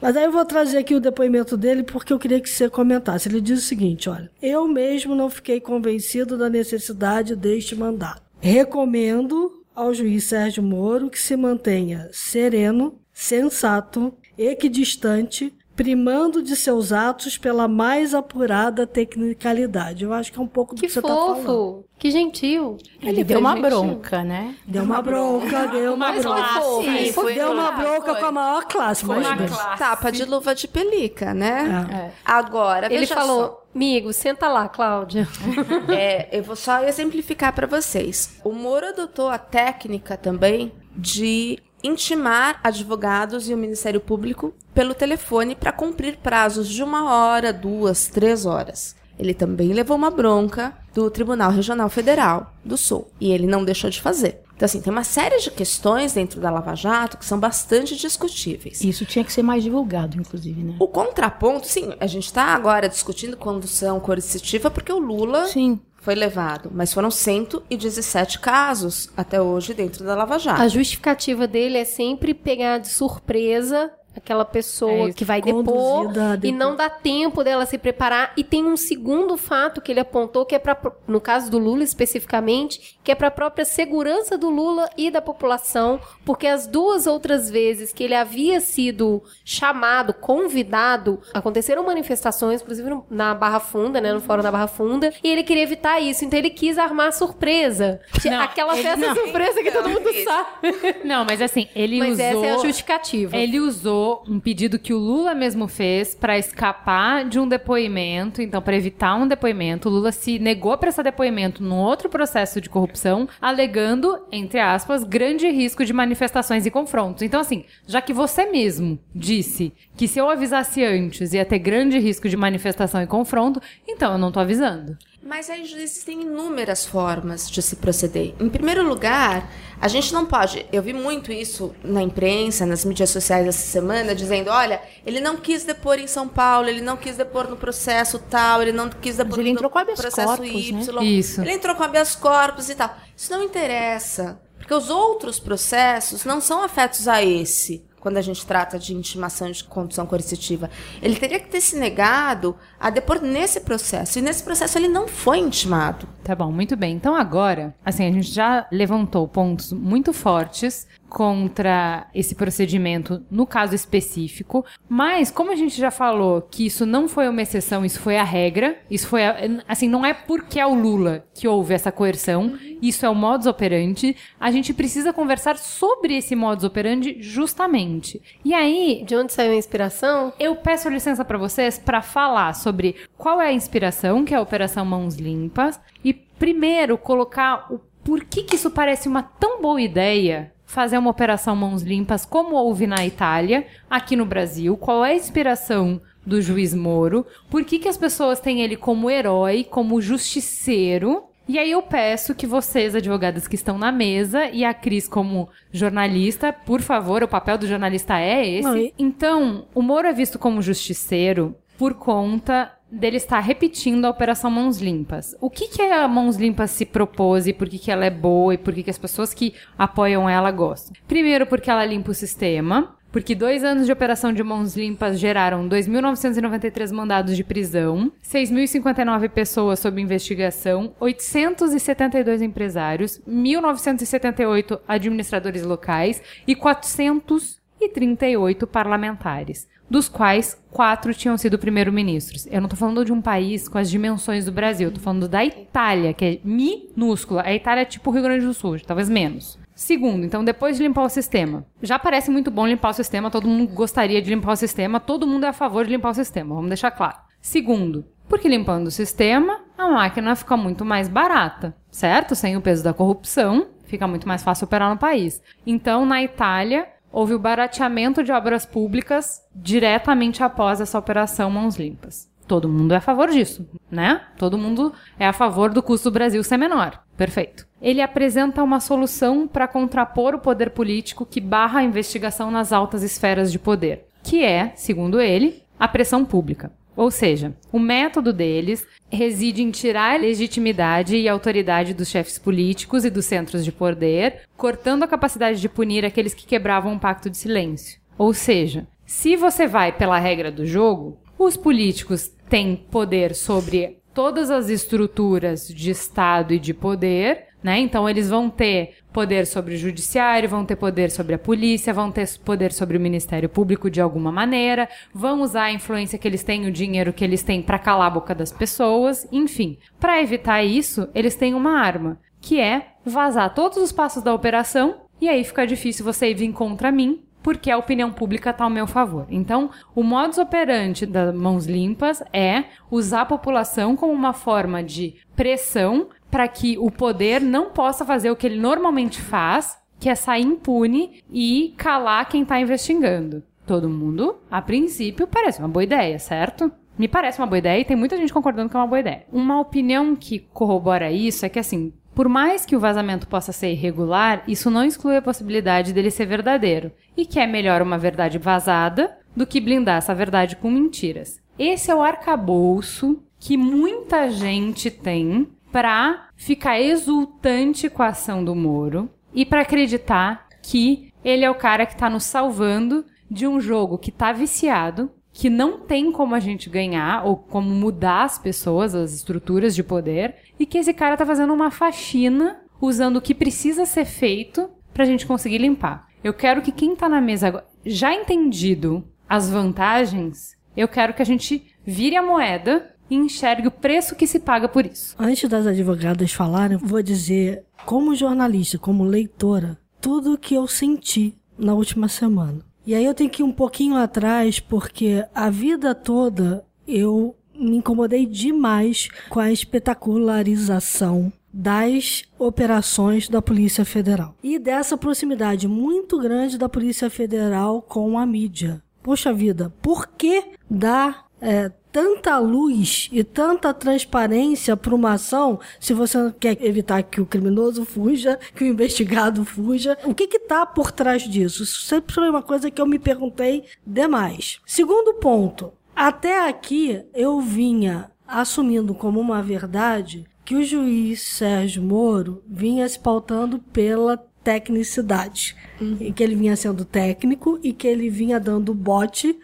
Mas aí eu vou trazer aqui o depoimento dele porque eu queria que você comentasse. Ele diz o seguinte: olha, eu mesmo não fiquei convencido da necessidade deste mandato. Recomendo ao juiz Sérgio Moro que se mantenha sereno, sensato, equidistante, primando de seus atos pela mais apurada tecnicalidade. Eu acho que é um pouco do Que que você está falando. fofo, que gentil. Ele, foi deu uma gentil. bronca, né? Deu uma bronca, deu uma Mas foi bronca. fofo. Sim, foi Deu uma bronca foi. com a maior classe, Foi mas uma classe. Tapa de luva de pelica, né? É. Agora, Ele veja falou, amigo, senta lá, Cláudia. É, eu vou só exemplificar para vocês. O Moro adotou a técnica também de intimar advogados e o Ministério Público pelo telefone para cumprir prazos de uma hora, duas, três horas. Ele também levou uma bronca do Tribunal Regional Federal do Sul e ele não deixou de fazer. Então, assim, tem uma série de questões dentro da Lava Jato que são bastante discutíveis. Isso tinha que ser mais divulgado, inclusive, né? O contraponto, sim, a gente está agora discutindo condução coercitiva porque o Lula Sim. foi levado, mas foram 117 casos até hoje dentro da Lava Jato. A justificativa dele é sempre pegar de surpresa aquela pessoa É que vai depor e não dá tempo dela se preparar. E tem um segundo fato que ele apontou, que é para, no caso do Lula especificamente, que é para a própria segurança do Lula e da população, porque as duas outras vezes que ele havia sido chamado, convidado, aconteceram manifestações, inclusive no- na Barra Funda, né, no Fórum da Barra Funda, e ele queria evitar isso, então ele quis armar surpresa. <laughs> Não, Aquela festa não. surpresa que todo mundo isso. sabe. Não, mas assim, ele Mas usou... essa é a justificativa. Ele usou um pedido que o Lula mesmo fez pra escapar de um depoimento, então pra evitar um depoimento, o Lula se negou a prestar depoimento num outro processo de corrupção, alegando, entre aspas, grande risco de manifestações e confrontos. Então assim, já que você mesmo disse que se eu avisasse antes ia ter grande risco de manifestação e confronto, então eu não tô avisando. Mas aí existem inúmeras formas de se proceder. Em primeiro lugar, a gente não pode. Eu vi muito isso na imprensa, nas mídias sociais essa semana, dizendo: olha, ele não quis depor em São Paulo, ele não quis depor no processo tal, ele não quis depor ele no entrou com habeas processo corpus, Y. né? Isso. Ele entrou com habeas corpus e tal. Isso não interessa. Porque os outros processos não são afetos a esse. Quando a gente trata de intimação de condução coercitiva, ele teria que ter se negado a depor nesse processo. E nesse processo ele não foi intimado. Tá bom, muito bem. Então agora, assim, a gente já levantou pontos muito fortes contra esse procedimento no caso específico, mas como a gente já falou que isso não foi uma exceção, isso foi a regra, isso foi a- assim, não é porque é o Lula que houve essa coerção, isso é o modus operandi, a gente precisa conversar sobre esse modus operandi justamente. E aí, De onde saiu a inspiração? eu peço licença para vocês para falar sobre qual é a inspiração, que é a Operação Mãos Limpas, e primeiro colocar o porquê que isso parece uma tão boa ideia fazer uma Operação Mãos Limpas como houve na Itália, aqui no Brasil, qual é a inspiração do juiz Moro, por que, que as pessoas têm ele como herói, como justiceiro, e aí eu peço que vocês, advogadas que estão na mesa, e a Cris como jornalista, por favor, o papel do jornalista é esse. Não, e- Então, o Moro é visto como justiceiro por conta dele estar repetindo a Operação Mãos Limpas. O que, que a Mãos Limpas se propôs e por que, que ela é boa e por que, que as pessoas que apoiam ela gostam? Primeiro, porque ela limpa o sistema. Porque dois anos de operação de mãos limpas geraram 2.993 mandados de prisão, 6.059 pessoas sob investigação, 872 empresários, 1.978 administradores locais e 438 parlamentares, dos quais quatro tinham sido primeiro-ministros. Eu não tô falando de um país com as dimensões do Brasil, tô falando da Itália, que é minúscula. A Itália é tipo o Rio Grande do Sul, talvez menos. Segundo, então, depois de limpar o sistema. Já parece muito bom limpar o sistema, todo mundo gostaria de limpar o sistema, todo mundo é a favor de limpar o sistema, vamos deixar claro. Segundo, porque limpando o sistema, a máquina fica muito mais barata, certo? Sem o peso da corrupção, fica muito mais fácil operar no país. Então, na Itália, houve o barateamento de obras públicas diretamente após essa operação Mãos Limpas. Todo mundo é a favor disso, né? Todo mundo é a favor do custo do Brasil ser menor. Perfeito. Ele apresenta uma solução para contrapor o poder político que barra a investigação nas altas esferas de poder, que é, segundo ele, a pressão pública. Ou seja, o método deles reside em tirar a legitimidade e autoridade dos chefes políticos e dos centros de poder, cortando a capacidade de punir aqueles que quebravam o pacto de silêncio. Ou seja, se você vai pela regra do jogo, os políticos têm poder sobre todas as estruturas de Estado e de poder, né? Então eles vão ter poder sobre o judiciário, vão ter poder sobre a polícia, vão ter poder sobre o Ministério Público de alguma maneira, vão usar a influência que eles têm, o dinheiro que eles têm para calar a boca das pessoas, enfim. Para evitar isso, eles têm uma arma, que é vazar todos os passos da operação e aí fica difícil você ir vir contra mim porque a opinião pública está ao meu favor. Então, o modus operandi das mãos limpas é usar a população como uma forma de pressão para que o poder não possa fazer o que ele normalmente faz, que é sair impune e calar quem está investigando. Todo mundo, a princípio, parece uma boa ideia, certo? Me parece uma boa ideia e tem muita gente concordando que é uma boa ideia. Uma opinião que corrobora isso é que, assim, por mais que o vazamento possa ser irregular, isso não exclui a possibilidade dele ser verdadeiro, e que é melhor uma verdade vazada do que blindar essa verdade com mentiras. Esse é o arcabouço que muita gente tem para ficar exultante com a ação do Moro e para acreditar que ele é o cara que está nos salvando de um jogo que está viciado, que não tem como a gente ganhar ou como mudar as pessoas, as estruturas de poder, e que esse cara tá fazendo uma faxina usando o que precisa ser feito pra gente conseguir limpar. Eu quero que quem tá na mesa agora, já entendido as vantagens, eu quero que a gente vire a moeda e enxergue o preço que se paga por isso. Antes das advogadas falarem, vou dizer, como jornalista, como leitora, tudo o que eu senti na última semana. E aí eu tenho que ir um pouquinho atrás, porque a vida toda eu me incomodei demais com a espetacularização das operações da Polícia Federal e dessa proximidade muito grande da Polícia Federal com a mídia. Poxa vida, por que dar é, tanta luz e tanta transparência para uma ação se você quer evitar que o criminoso fuja, que o investigado fuja? O que está por trás disso? Isso sempre foi uma coisa que eu me perguntei demais. Segundo ponto, até aqui eu vinha assumindo como uma verdade que o juiz Sérgio Moro vinha se pautando pela tecnicidade. Uhum. E que ele vinha sendo técnico e que ele vinha dando bote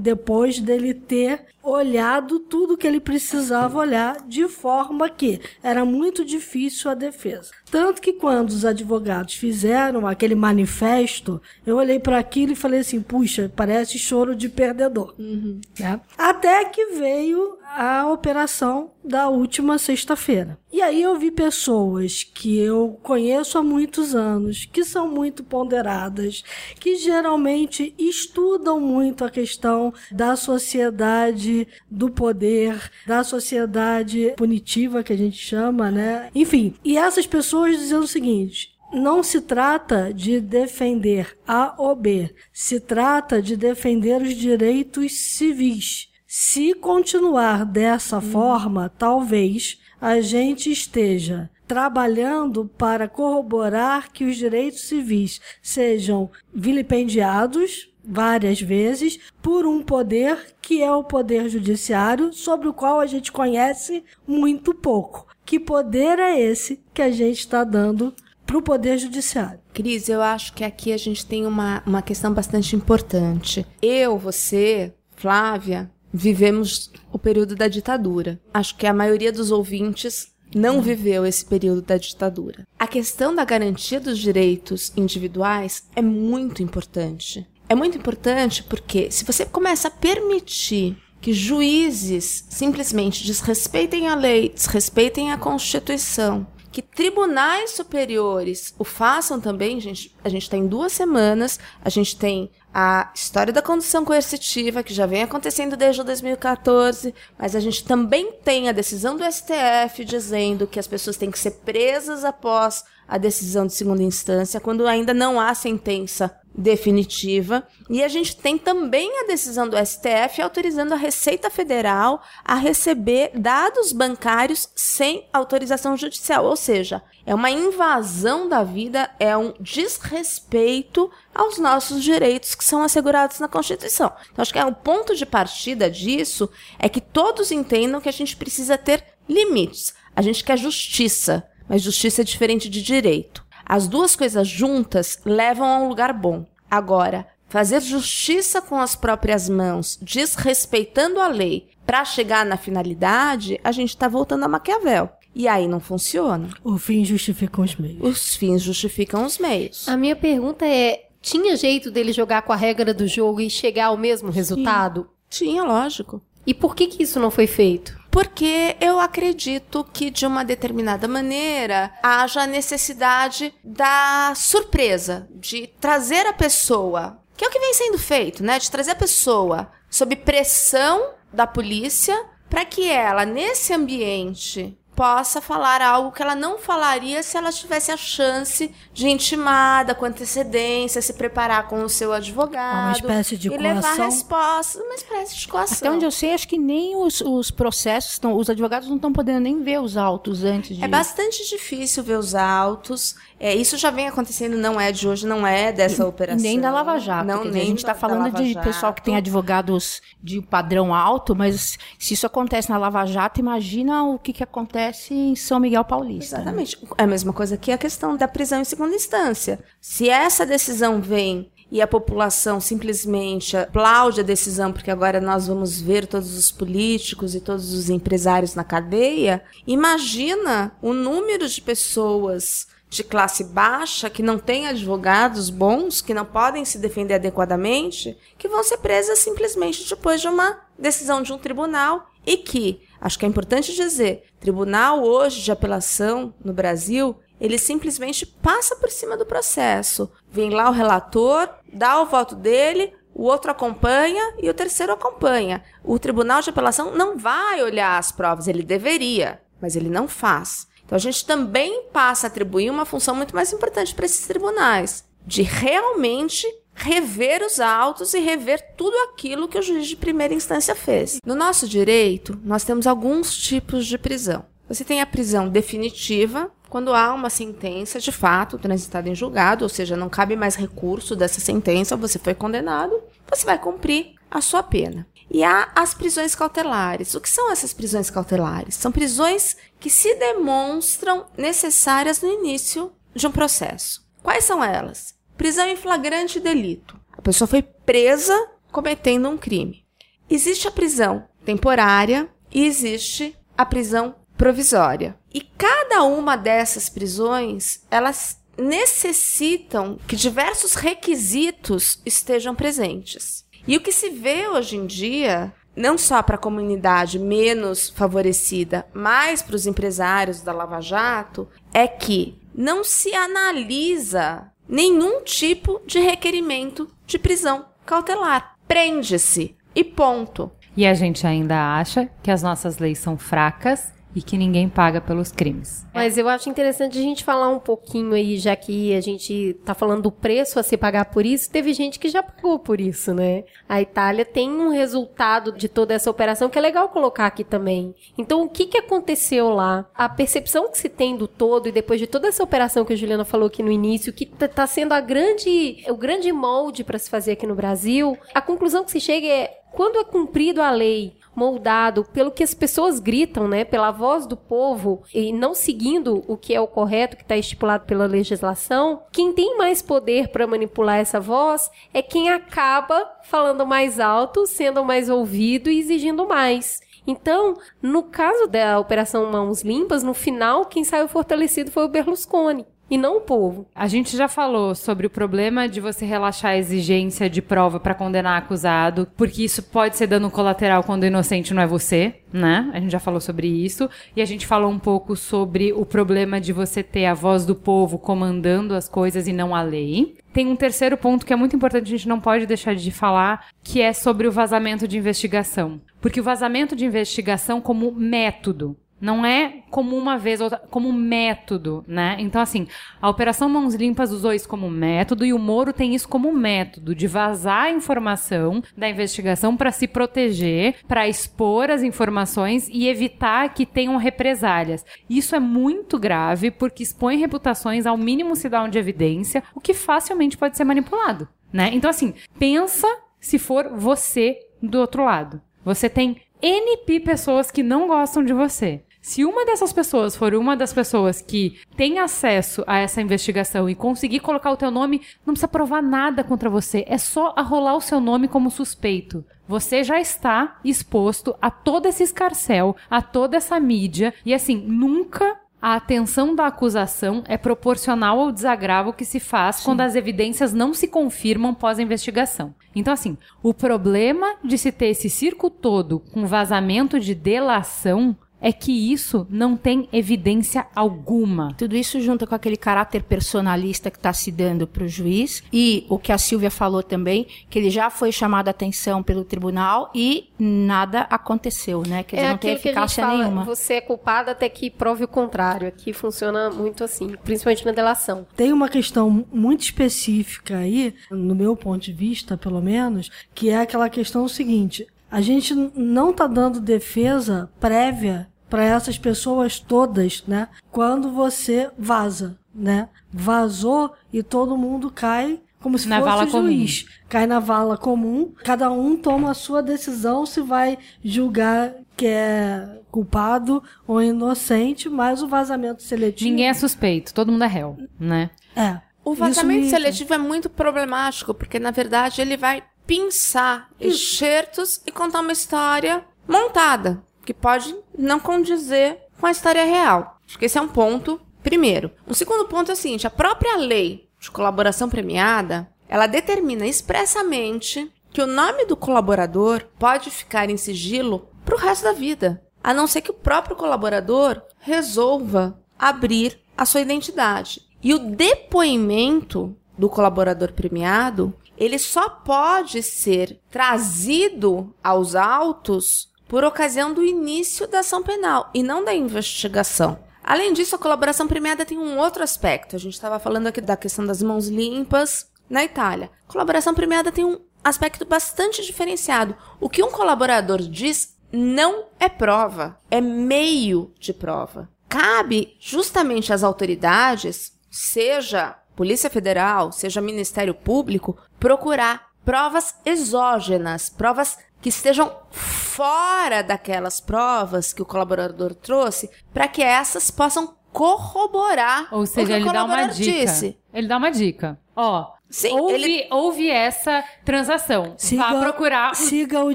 depois dele ter olhado tudo que ele precisava olhar, de forma que era muito difícil a defesa. Tanto que quando os advogados fizeram aquele manifesto, eu olhei para aquilo e falei assim: puxa, parece choro de perdedor. Uhum. Né? Até que veio a operação da última sexta-feira. E aí eu vi pessoas que eu conheço há muitos anos, que são muito ponderadas, que geralmente estudam muito a questão da sociedade do poder, da sociedade punitiva que a gente chama, né? Enfim, e essas pessoas dizendo o seguinte: não se trata de defender A ou B, se trata de defender os direitos civis. Se continuar dessa hum. forma, talvez a gente esteja trabalhando para corroborar que os direitos civis sejam vilipendiados várias vezes por um poder que é o poder judiciário, sobre o qual a gente conhece muito pouco. Que poder é esse que a gente está dando para o poder judiciário? Cris, eu acho que aqui a gente tem uma, uma questão bastante importante. Eu, você, Flávia, vivemos o período da ditadura. Acho que a maioria dos ouvintes não viveu esse período da ditadura. A questão da garantia dos direitos individuais é muito importante. É muito importante porque se você começa a permitir que juízes simplesmente desrespeitem a lei, desrespeitem a Constituição, que tribunais superiores o façam também, gente. A gente tem duas semanas, a gente tem a história da condução coercitiva, que já vem acontecendo desde 2014, mas a gente também tem a decisão do STF dizendo que as pessoas têm que ser presas após a decisão de segunda instância, quando ainda não há sentença definitiva. E a gente tem também a decisão do STF autorizando a Receita Federal a receber dados bancários sem autorização judicial, ou seja, é uma invasão da vida, é um desrespeito aos nossos direitos que são assegurados na Constituição. Então, acho que é o ponto de partida disso é que todos entendam que a gente precisa ter limites. A gente quer justiça, mas justiça é diferente de direito. As duas coisas juntas levam a um lugar bom. Agora, fazer justiça com as próprias mãos, desrespeitando a lei, para chegar na finalidade, a gente está voltando a Maquiavel. E aí não funciona. O fim justifica os meios. Os fins justificam os meios. A minha pergunta é: tinha jeito dele jogar com a regra do jogo e chegar ao mesmo resultado? Tinha, lógico. E por que, que isso não foi feito? Porque eu acredito que, de uma determinada maneira, haja a necessidade da surpresa, de trazer a pessoa, que é o que vem sendo feito, né? De trazer a pessoa sob pressão da polícia para que ela, nesse ambiente possa falar algo que ela não falaria se ela tivesse a chance de intimada, com antecedência, se preparar com o seu advogado. Uma espécie de e levar coação. respostas, uma espécie de coação. Até onde eu sei, acho que nem os, os processos, estão, os advogados não estão podendo nem ver os autos antes de... É bastante difícil ver os autos. É, isso já vem acontecendo, não é de hoje, não é dessa E operação. nem da Lava Jato. Não, dizer, nem a gente está falando de Jato. pessoal que tem advogados de padrão alto, mas se isso acontece na Lava Jato, imagina o que, que acontece em São Miguel Paulista. né? Exatamente. É a mesma coisa que a questão da prisão em segunda instância. Se essa decisão vem e a população simplesmente aplaude a decisão, porque agora nós vamos ver todos os políticos e todos os empresários na cadeia, imagina o número de pessoas de classe baixa que não têm advogados bons, que não podem se defender adequadamente, que vão ser presas simplesmente depois de uma decisão de um tribunal e que, acho que é importante dizer, tribunal hoje de apelação no Brasil, ele simplesmente passa por cima do processo. Vem lá o relator, dá o voto dele, o outro acompanha e o terceiro acompanha. O tribunal de apelação não vai olhar as provas, ele deveria, mas ele não faz. Então a gente também passa a atribuir uma função muito mais importante para esses tribunais, de realmente rever os autos e rever tudo aquilo que o juiz de primeira instância fez. No nosso direito, nós temos alguns tipos de prisão. Você tem a prisão definitiva, quando há uma sentença de fato transitada em julgado, ou seja, não cabe mais recurso dessa sentença, você foi condenado, você vai cumprir a sua pena. E há as prisões cautelares. O que são essas prisões cautelares? São prisões que se demonstram necessárias no início de um processo. Quais são elas? Prisão em flagrante delito. A pessoa foi presa cometendo um crime. Existe a prisão temporária e existe a prisão provisória. E cada uma dessas prisões, elas necessitam que diversos requisitos estejam presentes. E o que se vê hoje em dia, não só para a comunidade menos favorecida, mas para os empresários da Lava Jato, é que não se analisa nenhum tipo de requerimento de prisão cautelar. Prende-se e ponto. E a gente ainda acha que as nossas leis são fracas e que ninguém paga pelos crimes. Mas eu acho interessante a gente falar um pouquinho aí, já que a gente tá falando do preço a se pagar por isso, teve gente que já pagou por isso, né? A Itália tem um resultado de toda essa operação que é legal colocar aqui também. Então, o que que aconteceu lá? A percepção que se tem do todo e depois de toda essa operação que a Juliana falou aqui no início, que tá- tá sendo a grande, o grande molde para se fazer aqui no Brasil, a conclusão que se chega é quando é cumprido a lei, moldado pelo que as pessoas gritam, né, pela voz do povo e não seguindo o que é o correto que está estipulado pela legislação, quem tem mais poder para manipular essa voz é quem acaba falando mais alto, sendo mais ouvido e exigindo mais. Então, no caso da Operação Mãos Limpas, no final, quem saiu fortalecido foi o Berlusconi. E não o povo. A gente já falou sobre o problema de você relaxar a exigência de prova para condenar acusado, porque isso pode ser dano colateral quando o inocente não é você, né? A gente já falou sobre isso. E a gente falou um pouco sobre o problema de você ter a voz do povo comandando as coisas e não a lei. Tem um terceiro ponto que é muito importante, a gente não pode deixar de falar, que é sobre o vazamento de investigação. Porque o vazamento de investigação como método, não é como uma vez, como método, né? Então, assim, a Operação Mãos Limpas usou isso como método e o Moro tem isso como método de vazar a informação da investigação para se proteger, para expor as informações e evitar que tenham represálias. Isso é muito grave porque expõe reputações ao mínimo dá de evidência, o que facilmente pode ser manipulado, né? Então, assim, pensa se for você do outro lado. Você tem NP pessoas que não gostam de você. Se uma dessas pessoas for uma das pessoas que tem acesso a essa investigação e conseguir colocar o teu nome, não precisa provar nada contra você. É só arrolar o seu nome como suspeito. Você já está exposto a todo esse escarcel, a toda essa mídia. E assim, nunca a atenção da acusação é proporcional ao desagravo que se faz quando as evidências não se confirmam pós a investigação. Então, assim, o problema de se ter esse circo todo com vazamento de delação é que isso não tem evidência alguma. Tudo isso junta com aquele caráter personalista que está se dando para o juiz e o que a Silvia falou também, que ele já foi chamado a atenção pelo tribunal e nada aconteceu, né? Quer dizer, é não tem aquilo que a gente eficácia fala, nenhuma. Você é culpado até que prove o contrário. Aqui funciona muito assim, principalmente na delação. Tem uma questão muito específica aí, no meu ponto de vista, pelo menos, que é aquela questão seguinte: a gente não tá dando defesa prévia para essas pessoas todas, né? Quando você vaza, né? Vazou e todo mundo cai como se Na fosse o juiz. Cai na vala comum, cada um toma a sua decisão se vai julgar que é culpado ou inocente, mas o vazamento seletivo. Ninguém é suspeito, todo mundo é réu, né? É. O Isso vazamento me- seletivo é muito problemático, porque na verdade ele vai pinçar excertos e contar uma história montada, que pode não condizer com a história real. Acho que esse é um ponto primeiro. O segundo ponto é o seguinte, a própria lei de colaboração premiada, ela determina expressamente que o nome do colaborador pode ficar em sigilo para o resto da vida, a não ser que o próprio colaborador resolva abrir a sua identidade. E o depoimento do colaborador premiado, ele só pode ser trazido aos autos por ocasião do início da ação penal e não da investigação. Além disso, a colaboração premiada tem um outro aspecto. A gente estava falando aqui da questão das mãos limpas na Itália. A colaboração premiada tem um aspecto bastante diferenciado. O que um colaborador diz não é prova, é meio de prova. Cabe justamente às autoridades, seja Polícia Federal, seja Ministério Público, procurar provas exógenas, provas que estejam fora daquelas provas que o colaborador trouxe, para que essas possam corroborar Ou o seja, que ele o dá uma colaborador dica. disse. Ele dá uma dica. Ó, Sim, houve, ele- houve essa transação. Siga, Vá procurar. Siga o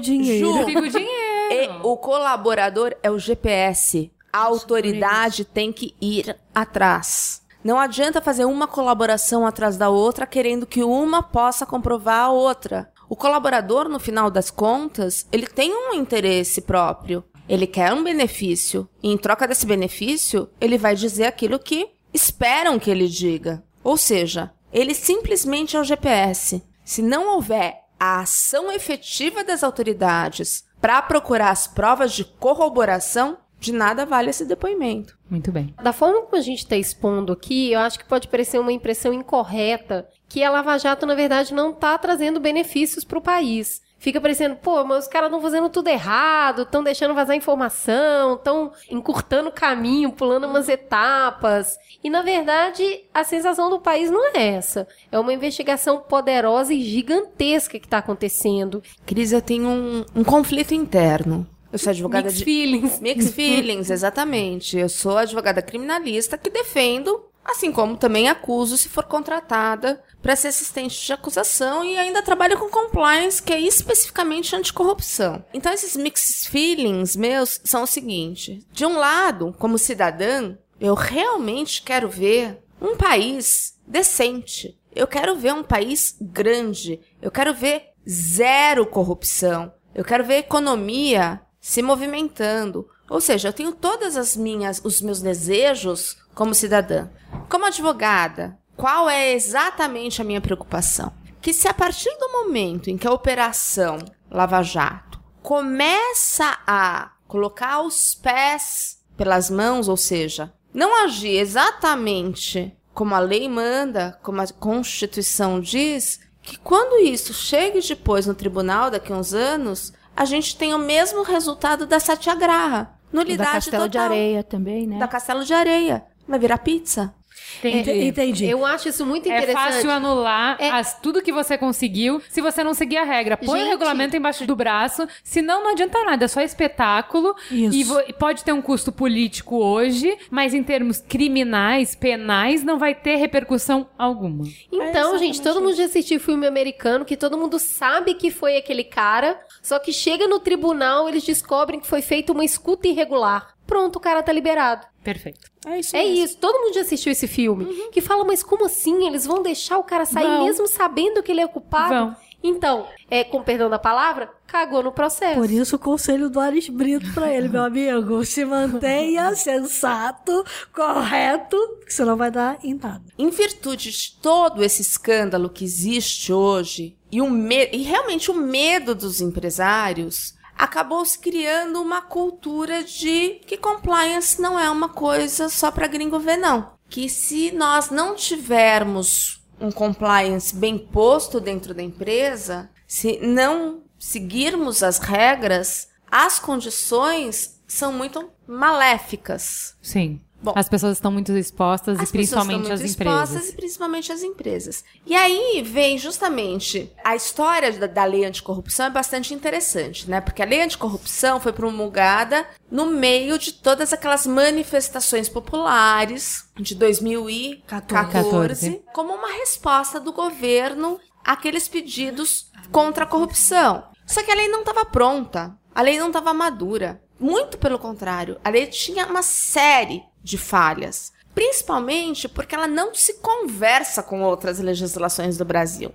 dinheiro. Siga o dinheiro. E o colaborador é o GPS. A autoridade tem que ir atrás. Não adianta fazer uma colaboração atrás da outra querendo que uma possa comprovar a outra. O colaborador, no final das contas, ele tem um interesse próprio. Ele quer um benefício. E em troca desse benefício, ele vai dizer aquilo que esperam que ele diga. Ou seja, ele simplesmente é o GPS. Se não houver a ação efetiva das autoridades para procurar as provas de corroboração, de nada vale esse depoimento. Muito bem. Da forma como a gente está expondo aqui, eu acho que pode parecer uma impressão incorreta que a Lava Jato, na verdade, não está trazendo benefícios para o país. Fica parecendo, pô, mas os caras estão fazendo tudo errado, estão deixando vazar informação, estão encurtando o caminho, pulando umas etapas. E, na verdade, a sensação do país não é essa. É uma investigação poderosa e gigantesca que está acontecendo. Cris, eu tenho um, um conflito interno. Eu sou advogada Mixed de. feelings. <laughs> Mixed feelings, exatamente. Eu sou advogada criminalista que defendo, assim como também acuso se for contratada para ser assistente de acusação e ainda trabalho com compliance, que é especificamente anticorrupção. Então, esses mixed feelings meus são o seguinte: de um lado, como cidadã, eu realmente quero ver um país decente. Eu quero ver um país grande. Eu quero ver zero corrupção. Eu quero ver economia se movimentando. Ou seja, eu tenho todas as minhas os meus desejos como cidadã. Como advogada, qual é exatamente a minha preocupação? Que se a partir do momento em que a operação Lava Jato começa a colocar os pés pelas mãos, ou seja, não agir exatamente como a lei manda, como a Constituição diz, que quando isso chegue depois no tribunal, daqui a uns anos, a gente tem o mesmo resultado da satyagraha. Da Nulidade Castelo de total. Areia também, né? Da Castelo de Areia. Vai virar pizza. Entendi. Ent- Entendi. Eu acho isso muito É interessante. fácil anular É. as- tudo que você conseguiu se você não seguir a regra. Põe o Gente. regulamento embaixo do braço, senão não adianta nada, é só espetáculo. Isso. E vo- e pode ter um custo político hoje, mas em termos criminais, penais, não vai ter repercussão alguma. Então, gente, todo mundo já assistiu filme americano que todo mundo sabe que foi aquele cara, só que chega no tribunal, eles descobrem que foi feita uma escuta irregular. Pronto, o cara tá liberado. Perfeito. É isso É mesmo. isso, todo mundo já assistiu esse filme. Que fala, mas como assim? Eles vão deixar o cara sair Vão. mesmo sabendo que ele é culpado? Vão. Então, é, com perdão da palavra, cagou no processo. Por isso o conselho do Ares Brito pra ele, meu amigo. Se mantenha <laughs> sensato, correto, que você não vai dar em nada. Em virtude de todo esse escândalo que existe hoje e, o me- e realmente o medo dos empresários, acabou se criando uma cultura de que compliance não é uma coisa só para gringo ver, não. Que se nós não tivermos um compliance bem posto dentro da empresa, se não seguirmos as regras, as condições são muito maléficas. Sim. Bom. as pessoas estão muito expostas As e principalmente as muito expostas empresas. e principalmente as empresas. E aí vem justamente a história da, da lei anticorrupção é bastante interessante, né? Porque a lei anticorrupção foi promulgada no meio de todas aquelas manifestações populares de 2014 14. como uma resposta do governo àqueles pedidos contra a corrupção. Só que a lei não estava pronta, a lei não estava madura. Muito pelo contrário, a lei tinha uma série de falhas. Principalmente porque ela não se conversa com outras legislações do Brasil.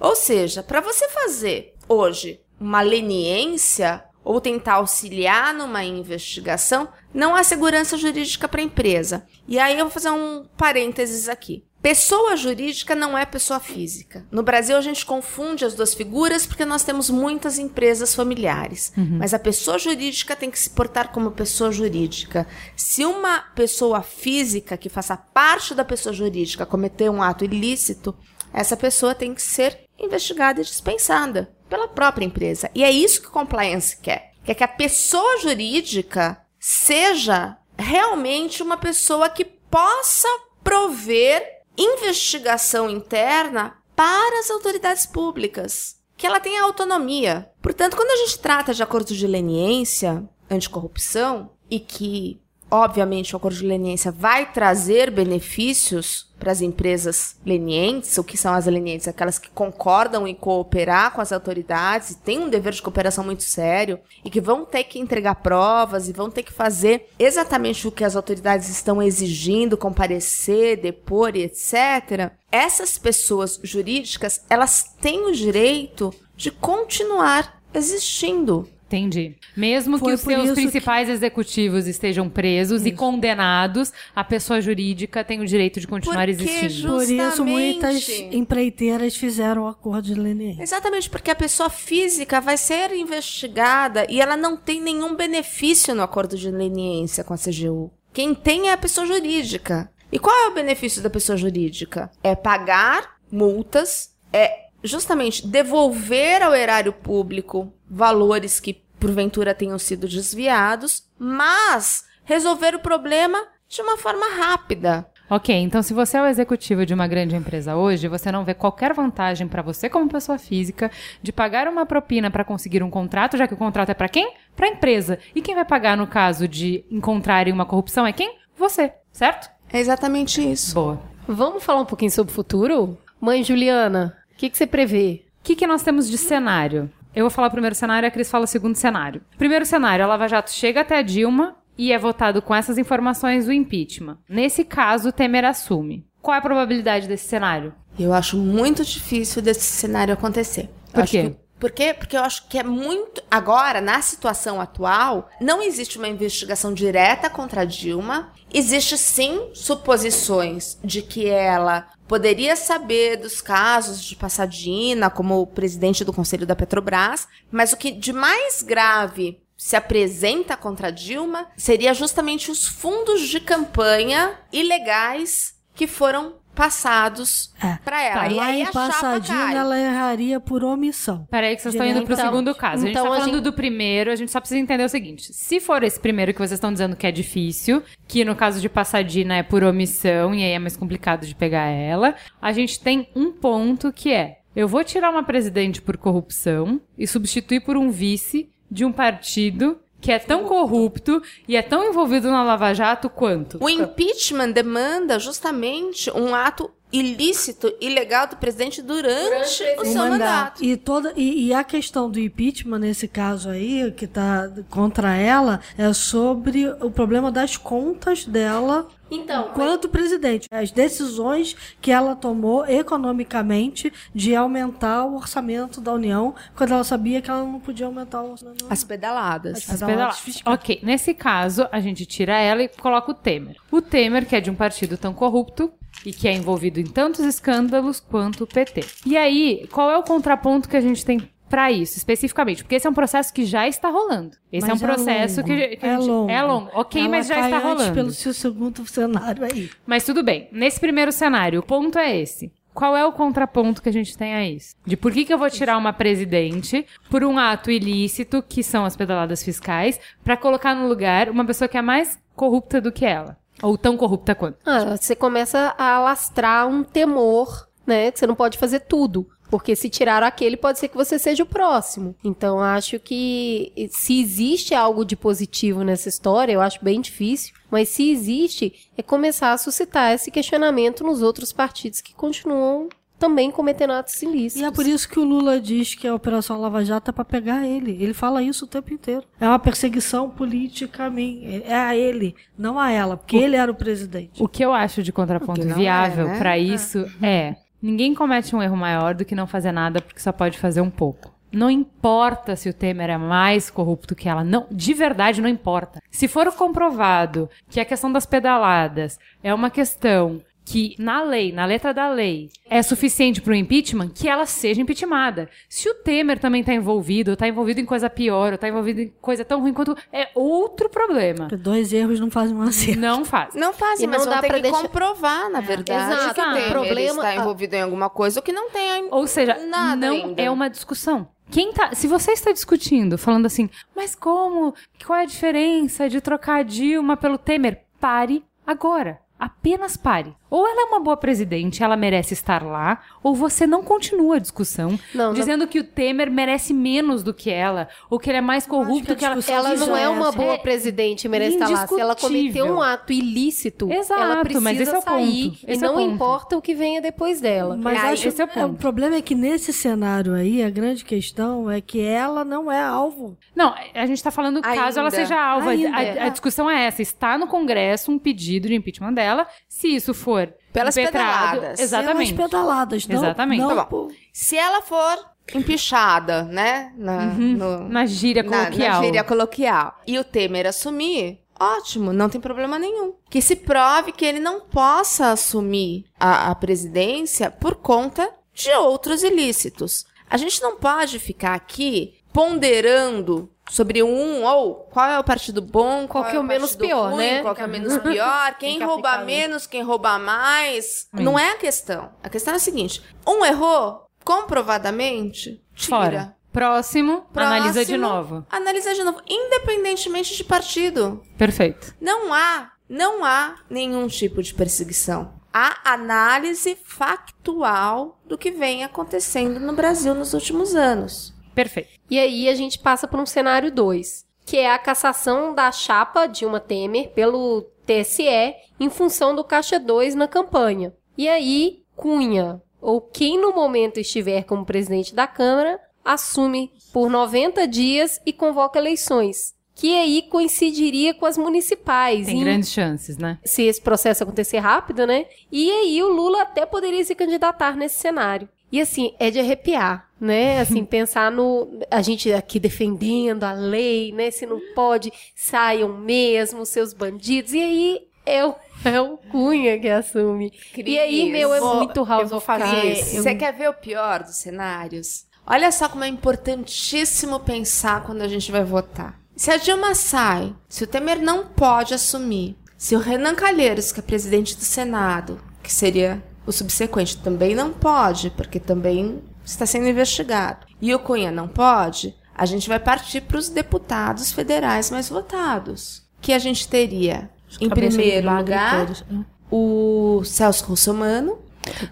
Ou seja, para você fazer hoje uma leniência ou tentar auxiliar numa investigação, não há segurança jurídica para a empresa. E aí eu vou fazer um parênteses aqui. Pessoa jurídica não é pessoa física. No Brasil a gente confunde as duas figuras porque nós temos muitas empresas familiares. Mas a pessoa jurídica tem que se portar como pessoa jurídica. Se uma pessoa física que faça parte da pessoa jurídica cometer um ato ilícito, essa pessoa tem que ser investigada e dispensada pela própria empresa. E é isso que o compliance quer. Quer que a pessoa jurídica seja realmente uma pessoa que possa prover investigação interna para as autoridades públicas, que ela tenha autonomia. Portanto, quando a gente trata de acordo de leniência anticorrupção e que Obviamente, o acordo de leniência vai trazer benefícios para as empresas lenientes. O que são as lenientes? Aquelas que concordam em cooperar com as autoridades têm um dever de cooperação muito sério e que vão ter que entregar provas e vão ter que fazer exatamente o que as autoridades estão exigindo, comparecer, depor e etc. Essas pessoas jurídicas, elas têm o direito de continuar existindo. Entendi. Mesmo Foi que os seus isso principais executivos estejam presos e condenados, a pessoa jurídica tem o direito de continuar Porque existindo. ju- Por isso, Justamente. muitas empreiteiras fizeram o acordo de leniência. Exatamente, porque a pessoa física vai ser investigada e ela não tem nenhum benefício no acordo de leniência com a CGU. Quem tem é a pessoa jurídica. E qual é o benefício da pessoa jurídica? É pagar multas, é justamente devolver ao erário público valores que porventura tenham sido desviados, mas resolver o problema de uma forma rápida. Ok, então se você é o executivo de uma grande empresa hoje, você não vê qualquer vantagem para você como pessoa física de pagar uma propina para conseguir um contrato, já que o contrato é para quem? Para a empresa. E quem vai pagar no caso de encontrarem uma corrupção é quem? Você, certo? É exatamente isso. Boa. Vamos falar um pouquinho sobre o futuro? Mãe Juliana, que, que você prevê? O que, que nós temos de cenário? Eu vou falar o primeiro cenário e a Cris fala o segundo cenário. Primeiro cenário, a Lava Jato chega até a Dilma e é votado com essas informações o impeachment. Nesse caso, Temer assume. Qual é a probabilidade desse cenário? Eu acho muito difícil desse cenário acontecer. Por quê? por quê? Porque eu acho que é muito. Agora, na situação atual, não existe uma investigação direta contra a Dilma. Existe sim suposições de que ela poderia saber dos casos de Passadina, como presidente do Conselho da Petrobras, mas o que de mais grave se apresenta contra Dilma seria justamente os fundos de campanha ilegais que foram passados É. pra ela. Tá, e aí em Passadinha ela erraria por omissão. Peraí que vocês estão indo pro Então- segundo caso. A gente então tá falando gente- do primeiro, a gente só precisa entender o seguinte. Se for esse primeiro que vocês estão dizendo que é difícil, que no caso de Passadina é por omissão e aí é mais complicado de pegar ela, a gente tem um ponto que é, eu vou tirar uma presidente por corrupção e substituir por um vice de um partido que é tão corrupto e é tão envolvido na Lava Jato quanto. O impeachment demanda justamente um ato ilícito, ilegal do presidente durante, o seu mandato. E, toda, e, e a questão do impeachment, nesse caso aí, que tá contra ela, é sobre o problema das contas dela Então, enquanto presidente. As decisões que ela tomou economicamente de aumentar o orçamento da União, quando ela sabia que ela não podia aumentar o orçamento. As pedaladas. As As pedaladas pedaladas. fiscais. Ok, nesse caso, a gente tira ela e coloca o Temer. O Temer, que é de um partido tão corrupto e que é envolvido em tantos escândalos quanto o PT. E aí, qual é o contraponto que a gente tem pra isso, especificamente? Porque esse é um processo que já está rolando. Esse Mas é um processo longo. que, que a é gente... longo. É longo. Ok, Ela mas já cai está antes rolando. pelo seu segundo cenário aí. Mas tudo bem. Nesse primeiro cenário, o ponto é esse. Qual é o contraponto que a gente tem a isso? De por que, que eu vou tirar uma presidente por um ato ilícito, que são as pedaladas fiscais, pra colocar no lugar uma pessoa que é mais corrupta do que ela? Ou tão corrupta quanto? Ah, você começa a alastrar um temor, né? Que você não pode fazer tudo. Porque se tiraram aquele, pode ser que você seja o próximo. Então, acho que se existe algo de positivo nessa história, eu acho bem difícil. Mas se existe, é começar a suscitar esse questionamento nos outros partidos que continuam também cometendo atos ilícitos. E é por isso que o Lula diz que a Operação Lava Jato é pra pegar ele. Ele fala isso o tempo inteiro. É uma perseguição política a mim. É a ele, não a ela, porque ele era o presidente. O que eu acho de contraponto não viável é, né? pra isso é: ninguém comete um erro maior do que não fazer nada porque só pode fazer um pouco. Não importa se o Temer é mais corrupto que ela, não, de verdade não importa. Se for comprovado que a questão das pedaladas é uma questão que na lei, na letra da lei, é suficiente para o impeachment, que ela seja impeachmentada. Se o Temer também tá envolvido, ou tá envolvido em coisa pior, ou tá envolvido em coisa tão ruim quanto é outro problema. Porque dois erros não fazem um acerto. Não faz. Não fazem, E mas não dá que deixar- comprovar, na verdade, Exato. que o Temer Problema- está envolvido em alguma coisa ou que não tem. Ou seja, Nada não ainda. é uma discussão. Quem tá, se você está discutindo, falando assim, mas como? Qual é a diferença de trocar a Dilma pelo Temer? Pare agora. Apenas pare. Ou ela é uma boa presidente, ela merece estar lá, ou você não continua a discussão Não, dizendo que o Temer merece menos do que ela, ou que ele é mais corrupto que ela. Ela não é é uma boa É presidente e merece estar lá. Se ela cometeu um ato ilícito, Exato, ela precisa mas esse é o sair. ponto. E Esse é o não ponto. importa o que venha depois dela. Mas Aí, acho, esse é o é, o ponto. problema é que nesse cenário aí, a grande questão é que ela não é alvo. Não, a gente tá falando caso ela Ainda. seja alvo. A- Ainda. A, a discussão é essa. Está no Congresso um pedido de impeachment dela. Se isso for Pelas impetrado- pedaladas. Exatamente. Pelas pedaladas, não, Exatamente. não Tá bom. Se ela for empichada, né? Na, no- Na gíria na, coloquial. na gíria coloquial. E o Temer assumir, ótimo, não tem problema nenhum. Que se prove que ele não possa assumir a, a presidência por conta de outros ilícitos. A gente não pode ficar aqui ponderando sobre um ou qual é o partido bom, qual, que é o menos pior, ruim, né? Qual que é o menos pior, <laughs> quem que rouba menos, quem rouba mais. Não é a questão. A questão é a seguinte: um errou, comprovadamente, tira. Fora. Próximo, analisa de Próximo, novo. Analisa de novo, independentemente de partido. Perfeito. Não há, não há nenhum tipo de perseguição. Há análise factual do que vem acontecendo no Brasil nos últimos anos. Perfeito. E aí a gente passa para um cenário 2, que é a cassação da chapa Dilma Temer pelo TSE em função do Caixa 2 na campanha. E aí, Cunha, ou quem no momento estiver como presidente da Câmara, assume por 90 dias e convoca eleições. Que aí coincidiria com as municipais. Tem em- grandes chances, né? se esse processo acontecer rápido, né? E aí o Lula até poderia se candidatar nesse cenário. E assim, é de arrepiar, né? Assim, <laughs> pensar no. A gente aqui defendendo a lei, né? Se não pode, saiam mesmo seus bandidos. E aí é o, <laughs> é o Cunha que assume. e aí, meu, é Vou- muito House eu vou of fazer. Cards. Você quer ver o pior dos cenários? Olha só como é importantíssimo pensar quando a gente vai votar. Se a Dilma sai, se o Temer não pode assumir, se o Renan Calheiros, que é presidente do Senado, que seria O subsequente também não pode, porque também está sendo investigado. E o Cunha não pode, a gente vai partir para os deputados federais mais votados. Que a gente teria, em primeiro lugar, né? o Celso Russomano,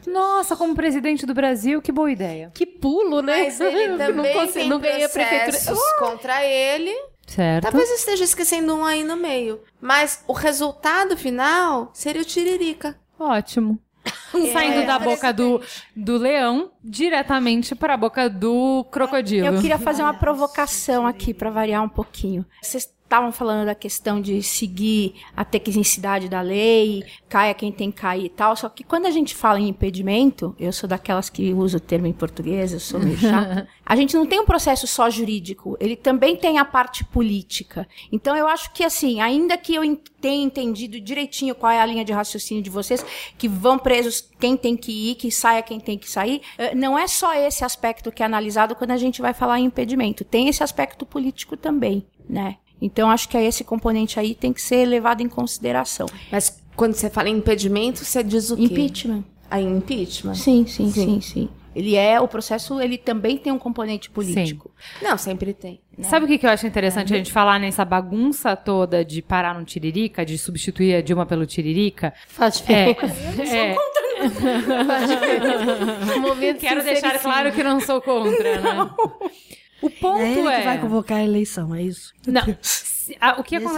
Nossa, como presidente do Brasil, que boa ideia. Que pulo, né? mas ele <laughs> não também consigo- não ganhei a processos prefeitura. contra ele. Certo. Talvez eu esteja esquecendo um aí no meio. Mas o resultado final seria o Tiririca. Ótimo. Saindo da boca do, do leão diretamente para a boca do crocodilo. Eu queria fazer uma provocação aqui para variar um pouquinho. Vocês estavam falando da questão de seguir a tecnicidade da lei, caia quem tem que cair e tal. Só que quando a gente fala em impedimento, eu sou daquelas que usa o termo em português, eu sou meio chata. <laughs> a gente não tem um processo só jurídico, ele também tem a parte política. Então eu acho que assim, ainda que eu en- tenha entendido direitinho qual é a linha de raciocínio de vocês, que vão presos quem tem que ir, que saia quem tem que sair, eh, não é só esse aspecto que é analisado quando a gente vai falar em impedimento, tem esse aspecto político também, né? Então acho que esse componente aí tem que ser levado em consideração. Mas quando você fala em impedimento, você diz o quê? Impeachment. Aí, impeachment? Sim, sim, Sim. sim, sim. Ele é, o processo, ele também tem um componente político. Não, sempre tem. Sabe o que, que eu acho interessante a gente falar nessa bagunça toda de parar no Tiririca, de substituir a Dilma pelo Tiririca? Faz É, diferença. é, quero deixar claro que não sou contra, né? O ponto É ele é. que vai convocar a eleição, é isso? Não. Se- o que, acon-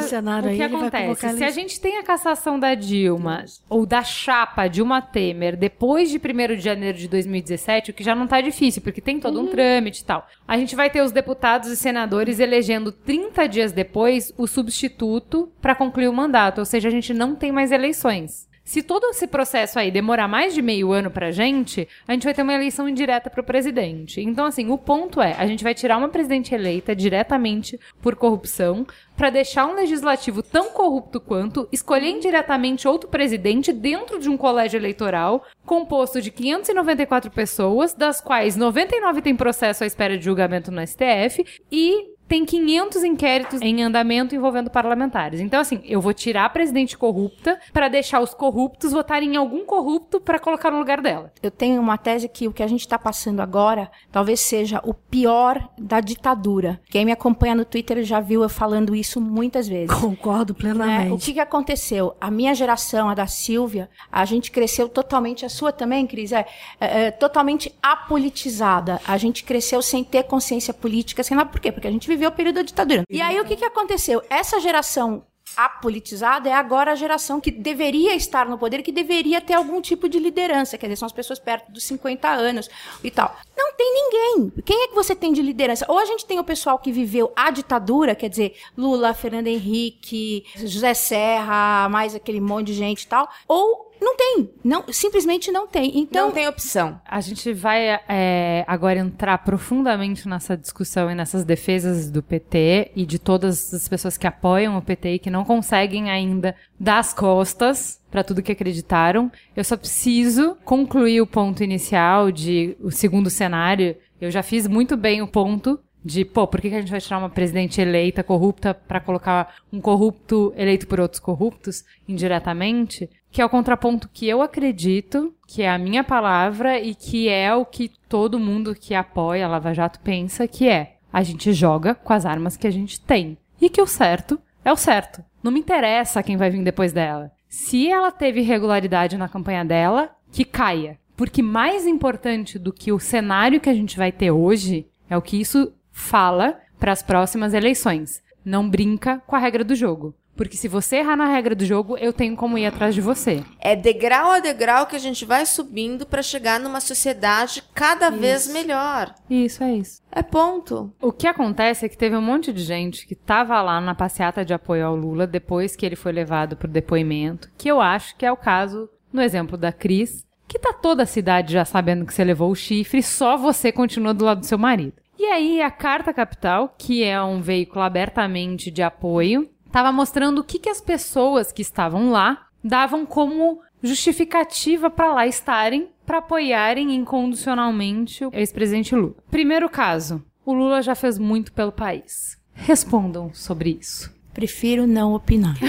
o que acontece? Se a gente tem a cassação da Dilma ou da chapa Dilma Temer depois de 1 de janeiro de 2017, o que já não tá difícil, porque tem todo um trâmite e tal. A gente vai ter os deputados e senadores elegendo 30 dias depois o substituto para concluir o mandato, ou seja, a gente não tem mais eleições. Se todo esse processo aí demorar mais de meio ano pra gente, a gente vai ter uma eleição indireta pro presidente. Então, assim, o ponto é, a gente vai tirar uma presidente eleita diretamente por corrupção pra deixar um legislativo tão corrupto quanto escolher indiretamente outro presidente dentro de um colégio eleitoral composto de 594 pessoas, das quais 99 têm processo à espera de julgamento no STF e tem 500 inquéritos em andamento envolvendo parlamentares. Então, assim, eu vou tirar a presidente corrupta pra deixar os corruptos votarem em algum corrupto pra colocar no lugar dela. Eu tenho uma tese que o que a gente está passando agora talvez seja o pior da ditadura. Quem me acompanha no Twitter já viu eu falando isso muitas vezes. Concordo plenamente. O que, que aconteceu? A minha geração, a da Silvia, a gente cresceu totalmente, a sua também, Cris, é, é, é, totalmente apolitizada. A gente cresceu sem ter consciência política, sem nada. Por quê? Porque a gente viveu o período da ditadura. E aí o que, que aconteceu? Essa geração apolitizada é agora a geração que deveria estar no poder, que deveria ter algum tipo de liderança, quer dizer, são as pessoas perto dos 50 anos e tal. Não tem ninguém. Quem é que você tem de liderança? Ou a gente tem o pessoal que viveu a ditadura, quer dizer, Lula, Fernando Henrique, José Serra, mais aquele monte de gente e tal, ou não tem, não, simplesmente não tem. Então, Não tem opção. A gente vai é, agora entrar profundamente nessa discussão e nessas defesas do PT e de todas as pessoas que apoiam o PT e que não conseguem ainda dar as costas para tudo que acreditaram. Eu só preciso concluir o ponto inicial de o segundo cenário. Eu já fiz muito bem o ponto de, pô, por que, que a gente vai tirar uma presidente eleita corrupta para colocar um corrupto eleito por outros corruptos indiretamente? Que é o contraponto que eu acredito, que é a minha palavra e que é o que todo mundo que apoia a Lava Jato pensa que é. A gente joga com as armas que a gente tem. E que o certo é o certo. Não me interessa quem vai vir depois dela. Se ela teve irregularidade na campanha dela, que caia. Porque mais importante do que o cenário que a gente vai ter hoje é o que isso fala para as próximas eleições. Não brinca com a regra do jogo. Porque se você errar na regra do jogo, eu tenho como ir atrás de você. É degrau a degrau que a gente vai subindo para chegar numa sociedade cada vez melhor. Isso é isso. É ponto. O que acontece é que teve um monte de gente que tava lá na passeata de apoio ao Lula depois que ele foi levado pro depoimento, que eu acho que é o caso, no exemplo da Cris, que tá toda a cidade já sabendo que você levou o chifre, só você continua do lado do seu marido. E aí a Carta Capital, que é um veículo abertamente de apoio, tava mostrando o que, que as pessoas que estavam lá davam como justificativa para lá estarem para apoiarem incondicionalmente o ex-presidente Lula. Primeiro caso, o Lula já fez muito pelo país. Respondam sobre isso. prefiro não opinar. <laughs>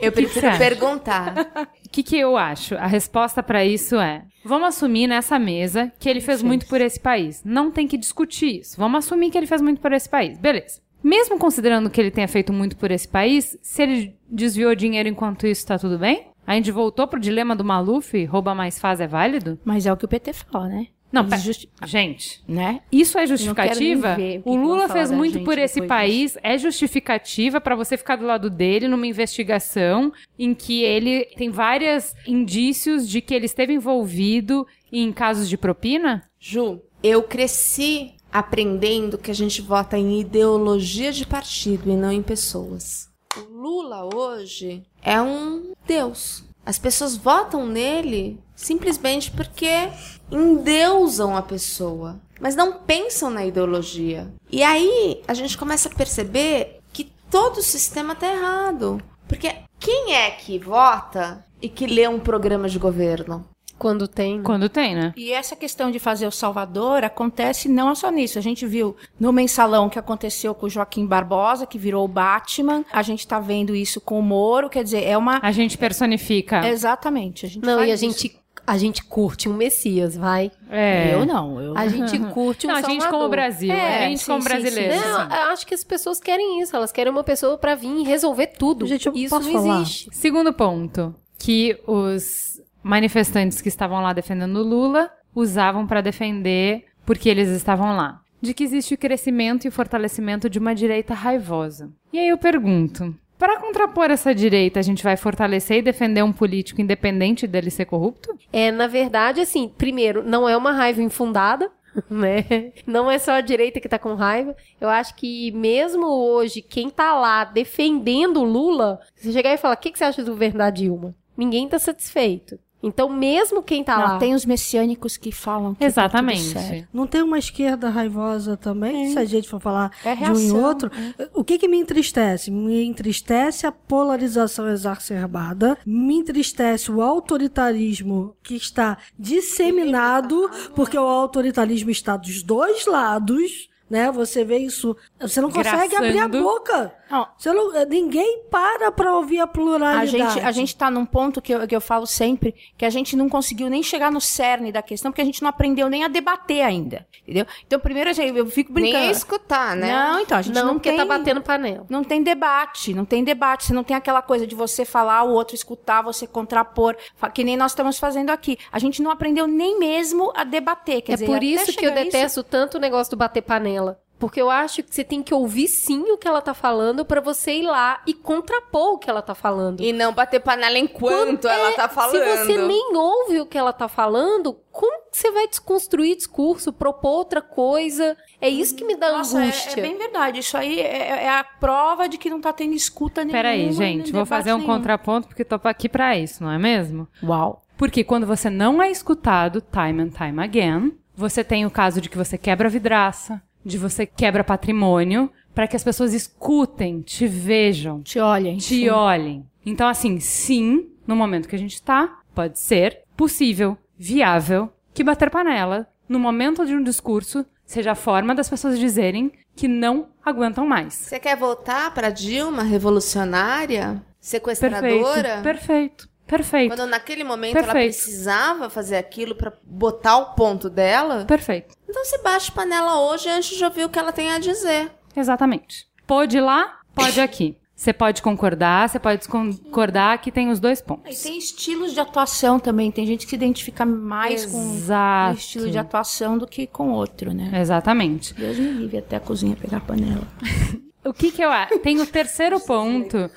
Eu que prefiro acha? perguntar. O que, que eu acho? A resposta pra isso é: vamos assumir nessa mesa que ele fez muito por esse país. Não tem que discutir isso. Vamos assumir que ele fez muito por esse país. Beleza. Mesmo considerando que ele tenha feito muito por esse país, se ele desviou dinheiro enquanto isso, tá tudo bem? A gente voltou pro dilema do Maluf, rouba mais faz é válido? Mas é o que o PT fala, né? Não, pera- justi- gente, né? isso é justificativa? ver o Lula fez muito por esse país, é justificativa pra você ficar do lado dele numa investigação em que ele tem vários indícios de que ele esteve envolvido em casos de propina? Ju, eu cresci aprendendo que a gente vota em ideologia de partido e não em pessoas. O Lula hoje é um deus. As pessoas votam nele simplesmente porque endeusam a pessoa, mas não pensam na ideologia. E aí a gente começa a perceber que todo o sistema tá errado. Porque quem é que vota e que lê um programa de governo? Quando tem. Quando tem, né? E essa questão de fazer o Salvador acontece não só nisso. A gente viu no mensalão que aconteceu com o Joaquim Barbosa, que virou o Batman. A gente tá vendo isso com o Moro. Quer dizer, é uma. A gente personifica. Exatamente. A gente Não, faz e a isso. gente, a gente curte um Messias, vai. É. Eu não. Eu... A gente <laughs> curte um Não, a gente Salvador. como Brasil, É, a gente sim, como brasileiro. sim. Não, eu acho que as pessoas querem isso. Elas querem uma pessoa pra vir e resolver tudo. Gente, eu isso posso não falar? existe. Segundo ponto, que os manifestantes que estavam lá defendendo Lula usavam para defender porque eles estavam lá. De que existe o crescimento e o fortalecimento de uma direita raivosa. E aí eu pergunto, para contrapor essa direita, a gente vai fortalecer e defender um político independente dele ser corrupto? É, na verdade, assim, primeiro, não é uma raiva infundada, <laughs> né? Não é só a direita que tá com raiva. Eu acho que mesmo hoje, quem tá lá defendendo Lula, você chegar e falar, o que, que você acha do governo da Dilma? Ninguém tá satisfeito. Então, mesmo quem tá Não, lá... tem os messiânicos que falam que Exatamente. Tá tudo certo. Não tem uma esquerda raivosa também, se a gente for falar É de um e reação, outro. O que que me entristece? Me entristece a polarização exacerbada, me entristece o autoritarismo que está disseminado, porque o autoritarismo está dos dois lados, né? Você vê isso, você não consegue abrir a Graçando. boca. Não. Você não- ninguém para para ouvir a A pluralidade. gente, a gente tá num ponto que eu, que eu falo sempre, que a gente não conseguiu nem chegar no cerne da questão, porque a gente não aprendeu nem a debater ainda, entendeu? Então, primeiro, eu fico Nem brincando. a escutar, né? Não, então, a gente não, não, porque tem... tá batendo panela. Não tem debate, não tem debate. Você não tem aquela coisa de você falar, o outro escutar, você contrapor, que nem nós estamos fazendo aqui. A gente não aprendeu nem mesmo a debater. Quer é dizer, por isso que eu chegar isso- detesto tanto o negócio do bater panela. Porque eu acho que você tem que ouvir sim o que ela tá falando pra você ir lá e contrapor o que ela tá falando. E não bater panela enquanto ela É, tá falando. Se você nem ouve o que ela tá falando, como que você vai desconstruir discurso, propor outra coisa? É isso que me dá Nossa, é, angústia. é bem verdade. Isso aí é, é a prova de que não tá tendo escuta nenhuma. Peraí, gente, vou fazer um nenhum. contraponto porque tô aqui pra isso, não é mesmo? Uau. Porque quando você não é escutado time and time again, você tem o caso de que você quebra vidraça, de você quebra patrimônio, para que as pessoas escutem, te vejam, Te olhem. te olhem. Então, assim, sim, no momento que a gente tá, pode ser possível, viável, que bater panela, no momento de um discurso, seja a forma das pessoas dizerem que não aguentam mais. Você quer voltar pra Dilma, revolucionária? Sequestradora? perfeito, perfeito, Quando naquele momento ela Perfeito. precisava fazer aquilo pra botar o ponto dela. perfeito. Então você bate panela hoje antes de ouvir o que ela tem a dizer. Exatamente. Pode ir lá, pode aqui. Você pode concordar, você pode discordar, que tem os dois E pontos. tem estilos de atuação também. Tem gente que se identifica mais com um Exato. estilo de atuação do que com outro, né? Exatamente. Deus me livre até a cozinha pegar panela. <laughs> O que que eu acho? Tem o terceiro ponto.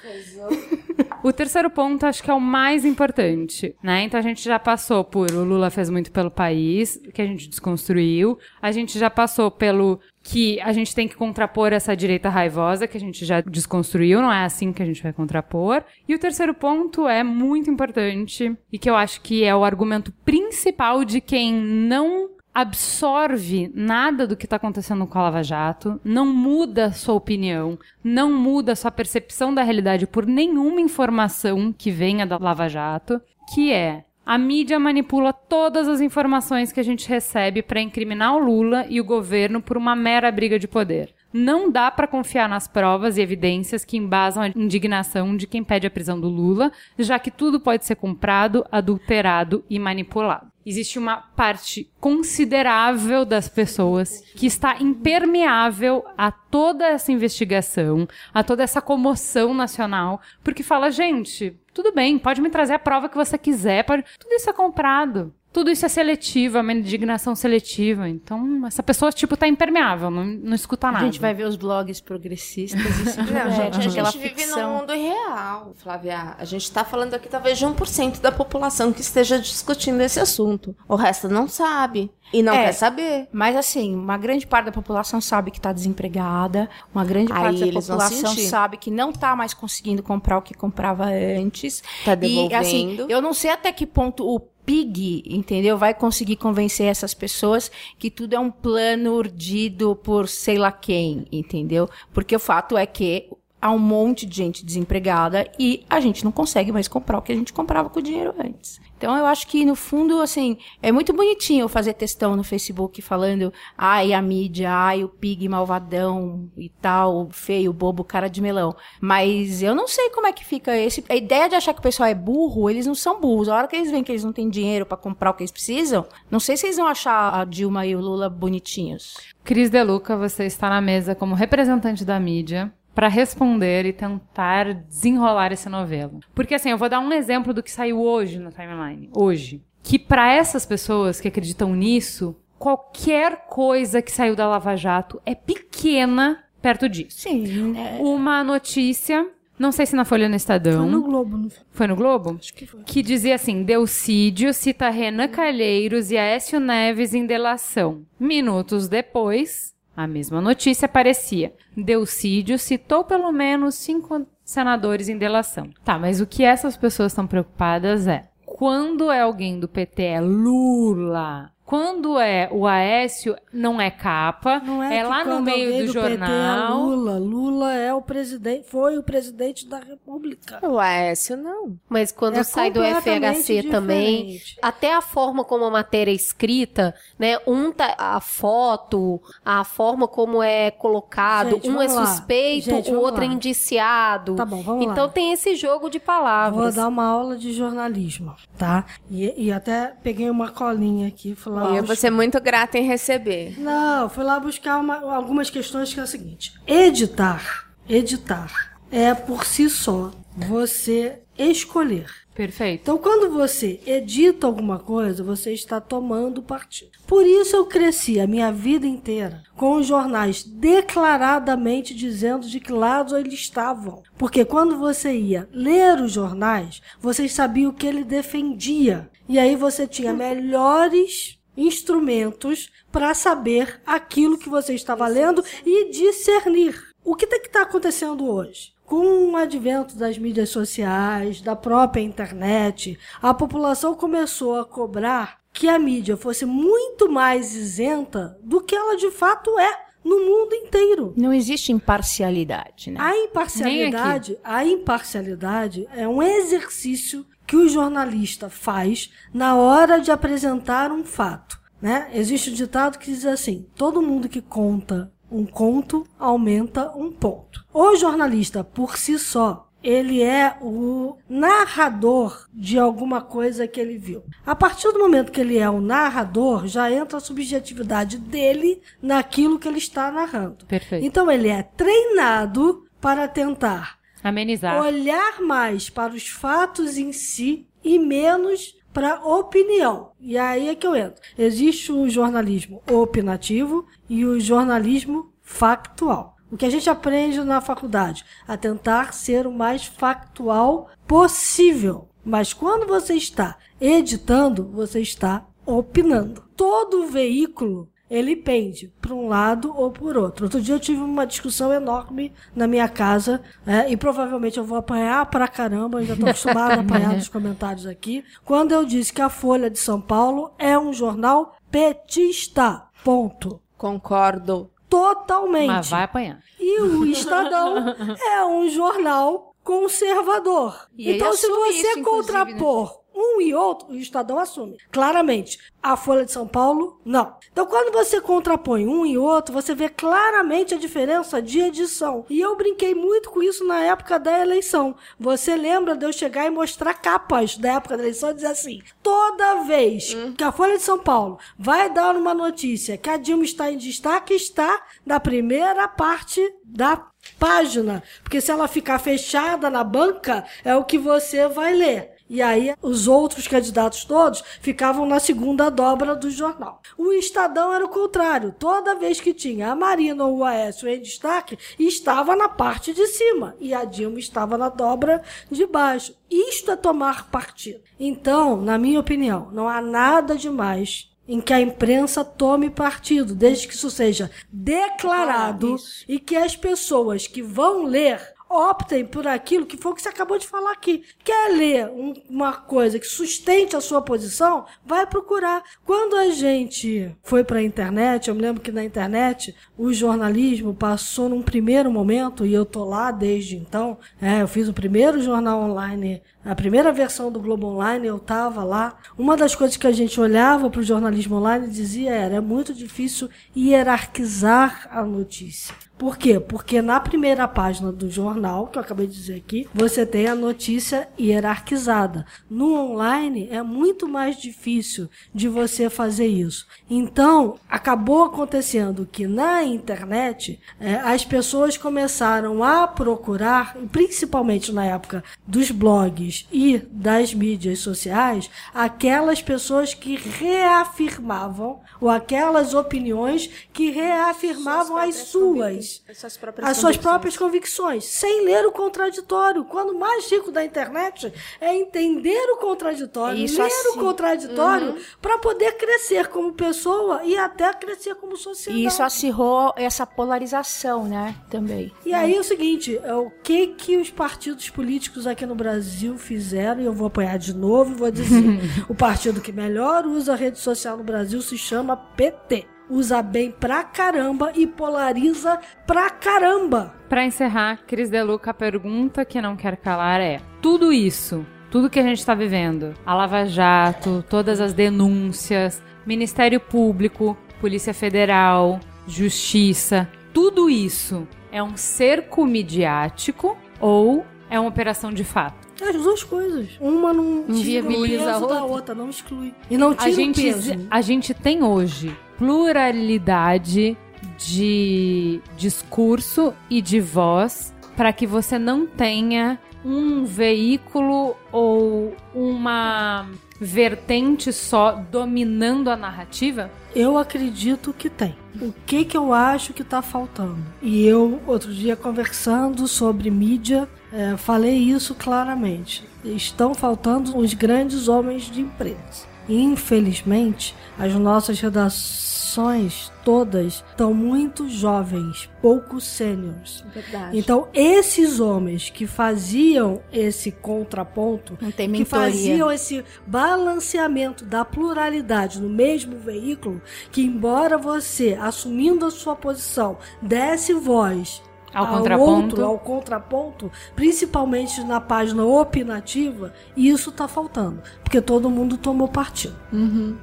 O terceiro ponto acho que é o mais importante, né? Então a gente já passou por o Lula fez muito pelo país, que a gente desconstruiu. A gente já passou pelo que a gente tem que contrapor essa direita raivosa, que a gente já desconstruiu, não é assim que a gente vai contrapor. E o terceiro ponto é muito importante e que eu acho que é o argumento principal de quem não absorve nada do que está acontecendo com a Lava Jato, não muda sua opinião, não muda sua percepção da realidade por nenhuma informação que venha da Lava Jato, que é a mídia manipula todas as informações que a gente recebe para incriminar o Lula e o governo por uma mera briga de poder. Não dá para confiar nas provas e evidências que embasam a indignação de quem pede a prisão do Lula, já que tudo pode ser comprado, adulterado e manipulado. Existe uma parte considerável das pessoas que está impermeável a toda essa investigação, a toda essa comoção nacional, porque fala, gente, tudo bem, pode me trazer a prova que você quiser, pode... tudo isso é comprado. Tudo isso é seletivo, é uma indignação seletiva. Então, essa pessoa, tipo, tá impermeável, não, não escuta nada. A gente vai ver os blogs progressistas e se Não, gente, a gente vive ficção. num mundo real, Flávia. A gente tá falando aqui talvez de 1% da população que esteja discutindo esse assunto. O resto não sabe e não É. quer saber. Mas assim, uma grande parte da população sabe que está desempregada, uma grande Aí parte da população sabe que não está mais conseguindo comprar o que comprava antes. Tá E assim, devolvendo. eu não sei até que ponto o PIG, entendeu, vai conseguir convencer essas pessoas que tudo é um plano urdido por sei lá quem, entendeu? Porque o fato é que há um monte de gente desempregada e a gente não consegue mais comprar o que a gente comprava com o dinheiro antes. Então eu acho que no fundo assim, é muito bonitinho fazer textão no Facebook falando, ai a mídia, ai o pig malvadão e tal, feio, bobo, cara de melão. Mas eu não sei como é que fica esse a ideia de achar que o pessoal é burro, eles não são burros. A hora que eles veem que eles não têm dinheiro pra comprar o que eles precisam, não sei se eles vão achar a Dilma e o Lula bonitinhos. Cris Deluca, você está na mesa como representante da mídia para responder e tentar desenrolar essa novela. Porque assim, eu vou dar um exemplo do que saiu hoje na timeline, hoje, que para essas pessoas que acreditam nisso, qualquer coisa que saiu da Lava Jato é pequena perto disso. Sim, é, Uma notícia, não sei se na Folha ou no Estadão, Foi no Globo, não foi? foi no Globo? Acho que foi. que dizia assim: Delcídio cita Renan Calheiros e Aécio Neves em delação. Minutos depois, a mesma notícia aparecia. Delcídio citou pelo menos cinco senadores em delação. Tá, mas o que essas pessoas estão preocupadas é quando é alguém do PT é Lula. Quando é o Aécio, não é capa, Não é, é lá no meio do, PT é jornal. Lula. Lula é o presidente, foi o presidente da República. O Aécio não. Mas quando É sai do FHC também, diferente. até a forma como a matéria é escrita, né? Um tá, a foto, a forma como é colocado, Gente, um é lá. suspeito, Gente, o outro é lá. indiciado. Tá bom, vamos lá. então tem esse jogo de Vou palavras. dar uma aula de jornalismo, tá? E, e até peguei uma colinha aqui. Fui lá E eu vou ser muito grata em receber. Não, fui lá buscar uma- algumas questões que é o seguinte. Editar, editar é por si só você escolher. Perfeito. Então, quando você edita alguma coisa, você está tomando partido. Por isso eu cresci a minha vida inteira com os jornais declaradamente dizendo de que lado eles estavam. Porque quando você ia ler os jornais, vocês sabiam o que ele defendia. E aí você tinha melhores instrumentos para saber aquilo que você estava lendo e discernir. O que está acontecendo hoje? Com o advento das mídias sociais, da própria internet, a população começou a cobrar que a mídia fosse muito mais isenta do que ela de fato é no mundo inteiro. não existe imparcialidade, né? A imparcialidade, a imparcialidade é um exercício que o jornalista faz na hora de apresentar um fato, né? Existe um ditado que diz assim: todo mundo que conta um conto aumenta um ponto. O jornalista por si só ele é o narrador de alguma coisa que ele viu. A partir do momento que ele é o narrador, já entra a subjetividade dele naquilo que ele está narrando. Perfeito. Então ele é treinado para tentar Amenizar. olhar mais para os fatos em si e menos para a opinião. E aí é que eu entro. Existe o jornalismo opinativo e o jornalismo factual. O que a gente aprende na faculdade, a tentar ser o mais factual possível. Mas quando você está editando, você está opinando. Todo veículo ele pende para um lado ou por outro. Outro dia eu tive uma discussão enorme na minha casa é, e provavelmente eu vou apanhar pra caramba, eu já estou acostumado a apanhar nos comentários aqui, quando eu disse que a Folha de São Paulo é um jornal petista. Ponto. Concordo. Totalmente. Mas vai apanhar. E o <laughs> Estadão é um jornal conservador. E então, se você inclusive, contrapor um e outro, o Estadão assume. Claramente. A Folha de São Paulo, não. Então, quando você contrapõe um e outro, você vê claramente a diferença de edição. E eu brinquei muito com isso na época da eleição. Você lembra de eu chegar e mostrar capas da época da eleição e dizer assim: toda vez que a Folha de São Paulo vai dar uma notícia que a Dilma está em destaque, está na primeira parte da página. Porque se ela ficar fechada na banca, é o que você vai ler. E aí, os outros candidatos todos ficavam na segunda dobra do jornal. O Estadão era o contrário. Toda vez que tinha a Marina ou o Aécio em destaque, estava na parte de cima. E a Dilma estava na dobra de baixo. Isto é tomar partido. Então, na minha opinião, não há nada demais em que a imprensa tome partido, desde que isso seja declarado e que as pessoas que vão ler optem por aquilo que foi o que você acabou de falar aqui. Quer ler um- uma coisa que sustente a sua posição? Vai procurar. Quando a gente foi para a internet, eu me lembro que na internet o jornalismo passou num primeiro momento, e eu tô lá desde então, é, eu fiz o primeiro jornal online, a primeira versão do Globo Online, eu tava lá. Uma das coisas que a gente olhava para o jornalismo online e dizia era, é muito difícil hierarquizar a notícia. Por quê? Porque na primeira página do jornal, que eu acabei de dizer aqui, você tem a notícia hierarquizada. No online é muito mais difícil de você fazer isso. Então, acabou acontecendo que na internet eh, as pessoas começaram a procurar, principalmente na época dos blogs e das mídias sociais, aquelas pessoas que reafirmavam ou aquelas opiniões que reafirmavam as suas Essas próprias as suas próprias convicções, sem ler o contraditório. Quando o mais rico da internet é entender o contraditório, Isso ler assim. o contraditório para poder crescer como pessoa e até crescer como sociedade. E isso acirrou essa polarização, né? Também. E aí é o seguinte, é o que que os partidos políticos aqui no Brasil fizeram, e eu vou apoiar de novo e vou dizer, <laughs> o partido que melhor usa a rede social no Brasil se chama PT. Usa bem pra caramba e polariza pra caramba. Pra encerrar, Cris Deluca, a pergunta que não quer calar é: tudo isso, tudo que a gente está vivendo, a Lava Jato, todas as denúncias, Ministério Público, Polícia Federal, Justiça, tudo isso é um cerco midiático ou é uma operação de fato? As duas coisas. Uma não Inviabiliza a outra. outra, não exclui. E não tira A gente, o peso. a gente tem hoje pluralidade de discurso e de voz para que você não tenha um veículo ou uma vertente só dominando a narrativa? Eu acredito que tem. O que que eu acho que tá faltando? E eu, outro dia, conversando sobre mídia, eh, falei isso claramente. Estão faltando os grandes homens de imprensa. Infelizmente, as nossas redações todas estão muito jovens, pouco sêniores. Verdade. Então, esses homens que faziam esse contraponto, que faziam esse balanceamento da pluralidade no mesmo veículo, que embora você, assumindo a sua posição, desse voz Ao contraponto. outro, ao contraponto, principalmente na página opinativa, isso tá faltando, porque todo mundo tomou partido.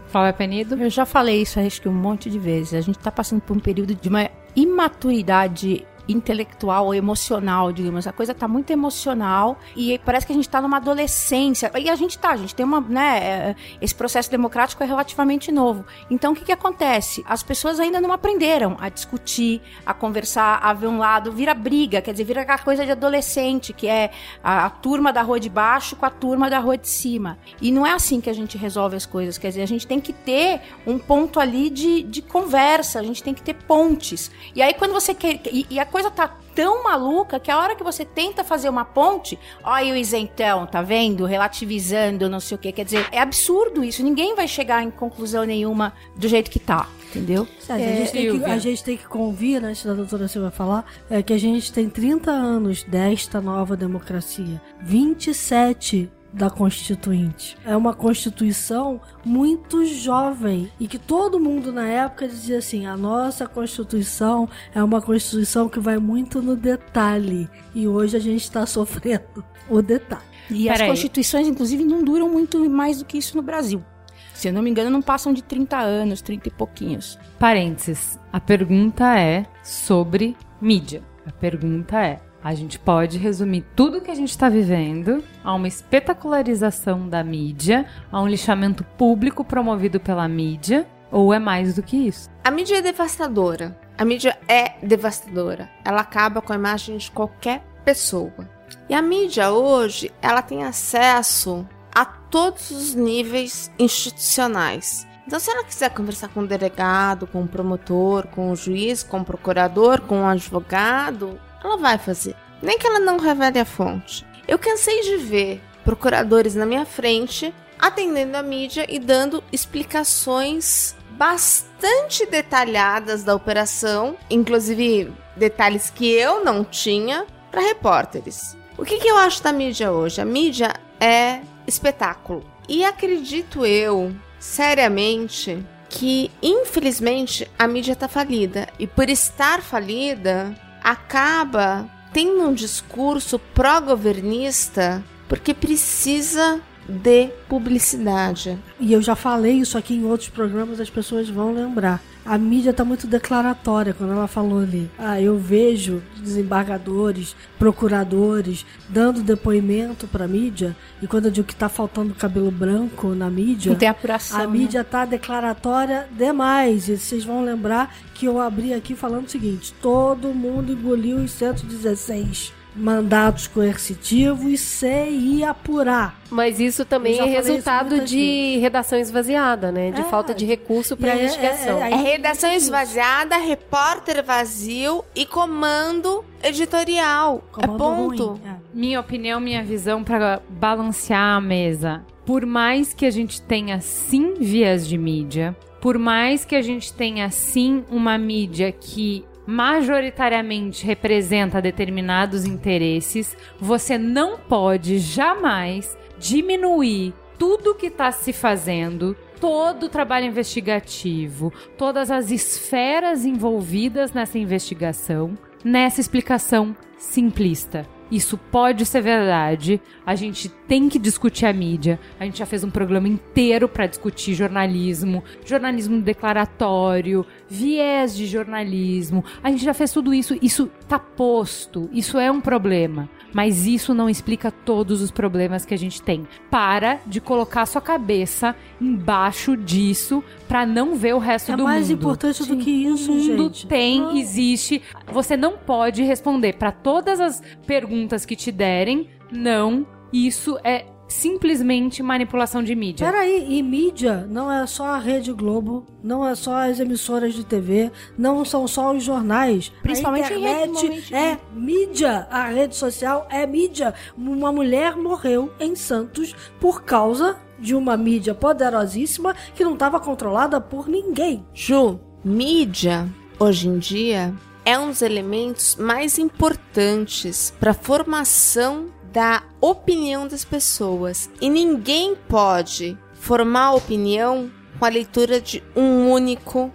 Flávia Penido? Eu já falei isso acho que um monte de vezes. A gente tá passando por um período de uma imaturidade intelectual ou emocional, digamos. A coisa tá muito emocional e parece que a gente tá numa adolescência. E a gente tá, a gente tem uma, né, é, esse processo democrático é relativamente novo. Então o que que acontece? As pessoas ainda não aprenderam a discutir, a conversar, a ver um lado, vira briga, quer dizer, vira aquela coisa de adolescente, que é a, a turma da rua de baixo com a turma da rua de cima. E não é assim que a gente resolve as coisas, quer dizer, a gente tem que ter um ponto ali de, de conversa, a gente tem que ter pontes. E aí quando você quer. E, e a tá tão maluca que a hora que você tenta fazer uma ponte, olha o isentão, tá vendo? Relativizando, não sei o que. Quer dizer, é absurdo isso. Ninguém vai chegar em conclusão nenhuma do jeito que tá, entendeu? Sabe, a, gente tem que, a gente tem que convir, antes da doutora Silvia falar, é que a gente tem 30 anos desta nova democracia. 27 da Constituinte. É uma Constituição muito jovem e que todo mundo na época dizia assim: a nossa Constituição é uma Constituição que vai muito no detalhe. E hoje a gente está <laughs> sofrendo o detalhe. E Pera as aí. constituições, inclusive, não duram muito mais do que isso no Brasil. Se eu não me engano, não passam de 30 anos, 30 e pouquinhos. Parênteses. A pergunta é sobre mídia. A pergunta é: a gente pode resumir tudo que a gente está vivendo a uma espetacularização da mídia, a um lixamento público promovido pela mídia, ou é mais do que isso? A mídia é devastadora. A mídia é devastadora. Ela acaba com a imagem de qualquer pessoa. E a mídia hoje, ela tem acesso a todos os níveis institucionais. Então, se ela quiser conversar com o delegado, com o promotor, com o juiz, com o procurador, com o advogado, ela vai fazer. Nem que ela não revele a fonte. Eu cansei de ver procuradores na minha frente atendendo a mídia e dando explicações bastante detalhadas da operação, inclusive detalhes que eu não tinha, para repórteres. O que, que eu acho da mídia hoje? A mídia é espetáculo. E acredito eu, seriamente, que infelizmente a mídia está falida. E por estar falida, acaba tendo um discurso pró-governista porque precisa de publicidade. E eu já falei isso aqui em outros programas, as pessoas vão lembrar. A mídia está muito declaratória quando ela falou ali. Ah, eu vejo desembargadores, procuradores dando depoimento para a mídia. E quando eu digo que está faltando cabelo branco na mídia, Não tem apuração. a né? mídia tá declaratória demais. E vocês vão lembrar que eu abri aqui falando o seguinte: todo mundo engoliu os 116 mandatos coercitivos sem ir apurar. Mas isso também é resultado de redação esvaziada, né? De É. falta de recurso E para aí- investigação. é- é- É redação esvaziada, repórter vazio e comando editorial. Comando é ponto. ruim. É. Minha opinião, minha visão para balancear a mesa. Por mais que a gente tenha sim vias de mídia, por mais que a gente tenha sim uma mídia que majoritariamente representa determinados interesses, você não pode jamais diminuir tudo que está se fazendo, todo o trabalho investigativo, todas as esferas envolvidas nessa investigação, nessa explicação simplista. Isso pode ser verdade. A gente tem que discutir a mídia. A gente já fez um programa inteiro para discutir jornalismo, jornalismo declaratório, viés de jornalismo. A gente já fez tudo isso. Isso tá posto. Isso é um problema. Mas isso não explica todos os problemas que a gente tem. Para de colocar sua cabeça embaixo disso para não ver o resto É do mais mundo. importante do que isso, O mundo gente. tem, Não. existe. Você não pode responder para todas as perguntas que te derem. Não, isso é simplesmente manipulação de mídia. Peraí, e mídia não é só a Rede Globo, não é só as emissoras de TV, não são só os jornais. Principalmente a internet é mídia. A rede social é mídia. Uma mulher morreu em Santos por causa de uma mídia poderosíssima que não estava controlada por ninguém. Ju, mídia, hoje em dia, é um dos elementos mais importantes para a formação da opinião das pessoas. E ninguém pode formar opinião com a leitura de um único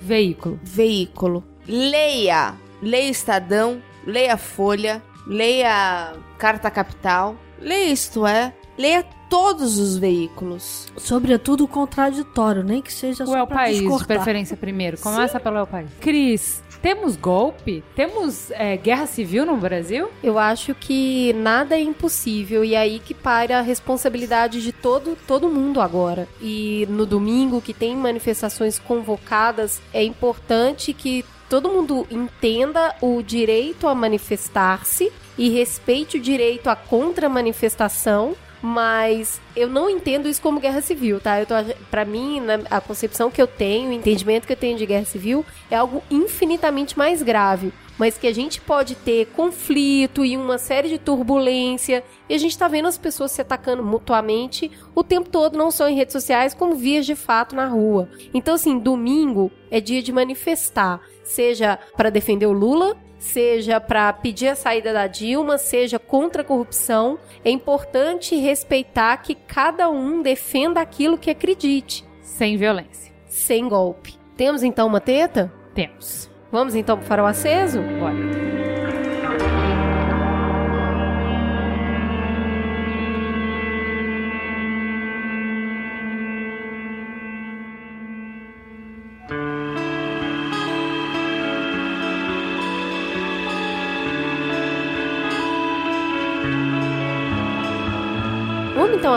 Veículo. veículo. Leia, leia Estadão, leia Folha, leia Carta Capital, leia Isto É, leia todos os veículos. Sobretudo o contraditório, nem que seja O só El pra País, de preferência primeiro. Começa pelo El País. Cris, temos golpe? Temos é, guerra civil no Brasil? Eu acho que nada é impossível e é aí que para a responsabilidade de todo, todo mundo agora. E no domingo, que tem manifestações convocadas, é importante que todo mundo entenda o direito a manifestar-se e respeite o direito à contra-manifestação. Mas eu não entendo isso como guerra civil, tá? Eu tô, pra mim, na- a concepção que eu tenho, o entendimento que eu tenho de guerra civil é algo infinitamente mais grave mas que a gente pode ter conflito e uma série de turbulência. E a gente tá vendo as pessoas se atacando mutuamente o tempo todo, não só em redes sociais, como vias de fato na rua. Então, assim, domingo é dia de manifestar, seja para defender o Lula, seja para pedir a saída da Dilma, seja contra a corrupção, é importante respeitar que cada um defenda aquilo que acredite, Sem violência. sem golpe. Temos então uma teta? Temos. Vamos então pro farol aceso? Bora.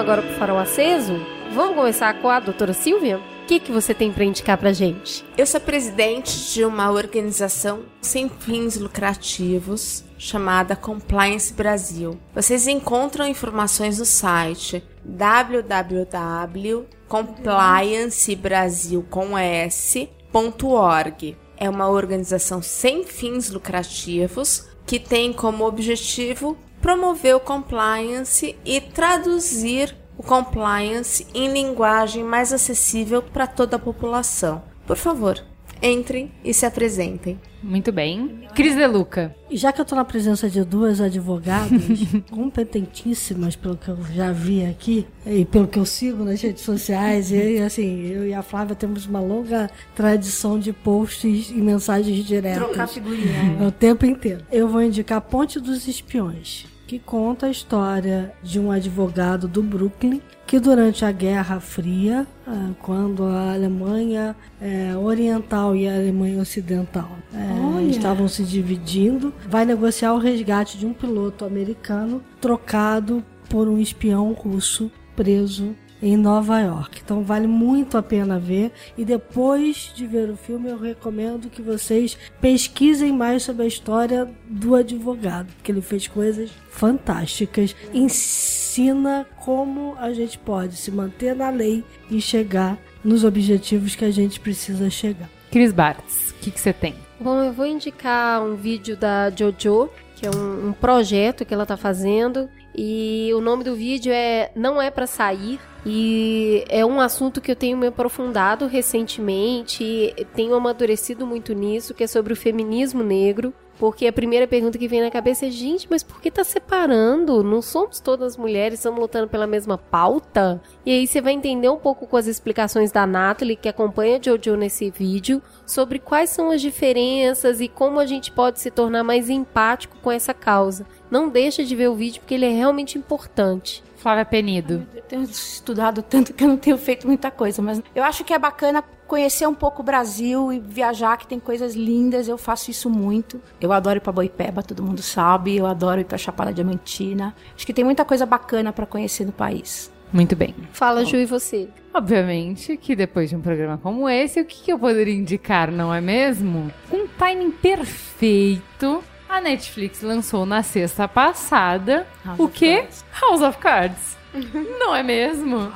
Agora pro farol aceso? Vamos começar com a doutora Silvia? O que, que você tem para indicar pra gente? Eu sou presidente de uma organização sem fins lucrativos chamada Compliance Brasil. Vocês encontram informações no site www.compliancebrasil.org. É uma organização sem fins lucrativos que tem como objetivo promover o compliance e traduzir o compliance em linguagem mais acessível para toda a população. Por favor, entrem e se apresentem. Muito bem. Cris De Luca. E já que eu tô na presença de duas advogadas <laughs> competentíssimas, pelo que eu já vi aqui, e pelo que eu sigo nas redes sociais, e assim, eu e a Flávia temos uma longa tradição de posts e mensagens diretas. Trocar figurinha. O tempo inteiro. Eu vou indicar Ponte dos Espiões, que conta a história de um advogado do Brooklyn que durante a Guerra Fria, ah, quando a Alemanha eh, Oriental e a Alemanha Ocidental eh, estavam se dividindo, vai negociar o resgate de um piloto americano trocado por um espião russo preso em Nova York. Então vale muito a pena ver. E depois de ver o filme, eu recomendo que vocês pesquisem mais sobre a história do advogado, porque ele fez coisas fantásticas. Ensina como a gente pode se manter na lei e chegar nos objetivos que a gente precisa chegar. Cris Bartz. O que você tem? Bom, eu vou indicar um vídeo da Jojo, que é um, um projeto que ela tá fazendo. E o nome do vídeo é Não é pra sair. E é um assunto que eu tenho me aprofundado recentemente, e tenho amadurecido muito nisso, que é sobre o feminismo negro. Porque a primeira pergunta que vem na cabeça é, gente, mas por que tá separando? Não somos todas mulheres, estamos lutando pela mesma pauta? E aí você vai entender um pouco com as explicações da Natalie, que acompanha a Jojo nesse vídeo, sobre quais são as diferenças e como a gente pode se tornar mais empático com essa causa. Não deixa de ver o vídeo porque ele é realmente importante. Flávia Penido. Eu tenho estudado tanto que eu não tenho feito muita coisa, mas eu acho que é bacana conhecer um pouco o Brasil e viajar, que tem coisas lindas. Eu faço isso muito. Eu adoro ir pra Boipeba, todo mundo sabe. Eu adoro ir pra Chapada Diamantina. Acho que tem muita coisa bacana pra conhecer no país. Muito bem. Fala, Ju, e você? Obviamente que depois de um programa como esse, o que, que eu poderia indicar, não é mesmo? Com um timing perfeito, a Netflix lançou na sexta passada House o? Cards. House of Cards. <laughs> não é mesmo?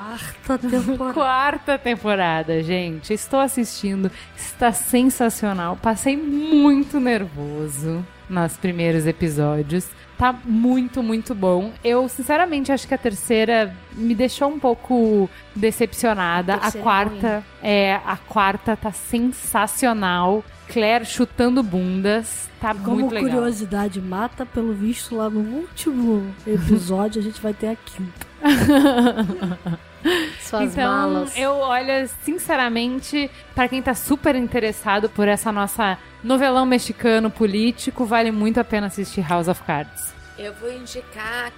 Quarta temporada. <laughs> Quarta temporada, gente. Estou assistindo. Está sensacional. Passei muito nervoso nos primeiros episódios. Tá muito, muito bom. Eu, sinceramente, acho que a terceira me deixou um pouco decepcionada. A é quarta, é, a quarta tá sensacional. Claire chutando bundas. Tá Como muito legal. curiosidade mata, pelo visto lá no último episódio, a gente vai ter a quinta. <laughs> Suas então, malas. eu olho, sinceramente, pra quem tá super interessado por essa nossa novelão mexicano político, vale muito a pena assistir House of Cards. Eu vou indicar a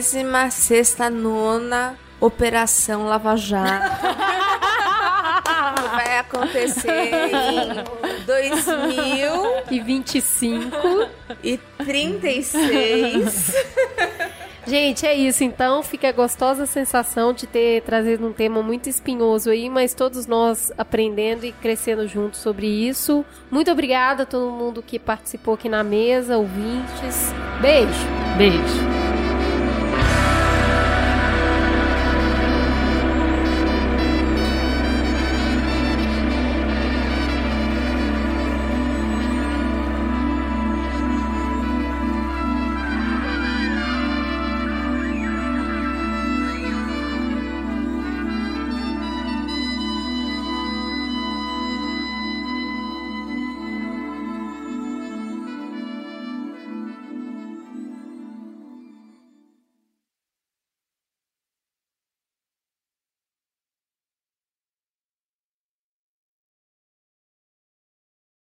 56 nona Operação Lava Jato. que vai acontecer em 2025. 2036. Gente, é isso então. Fica a gostosa sensação de ter trazido um tema muito espinhoso aí, mas todos nós aprendendo e crescendo juntos sobre isso. Muito obrigada a todo mundo que participou aqui na mesa, ouvintes. Beijo! Beijo!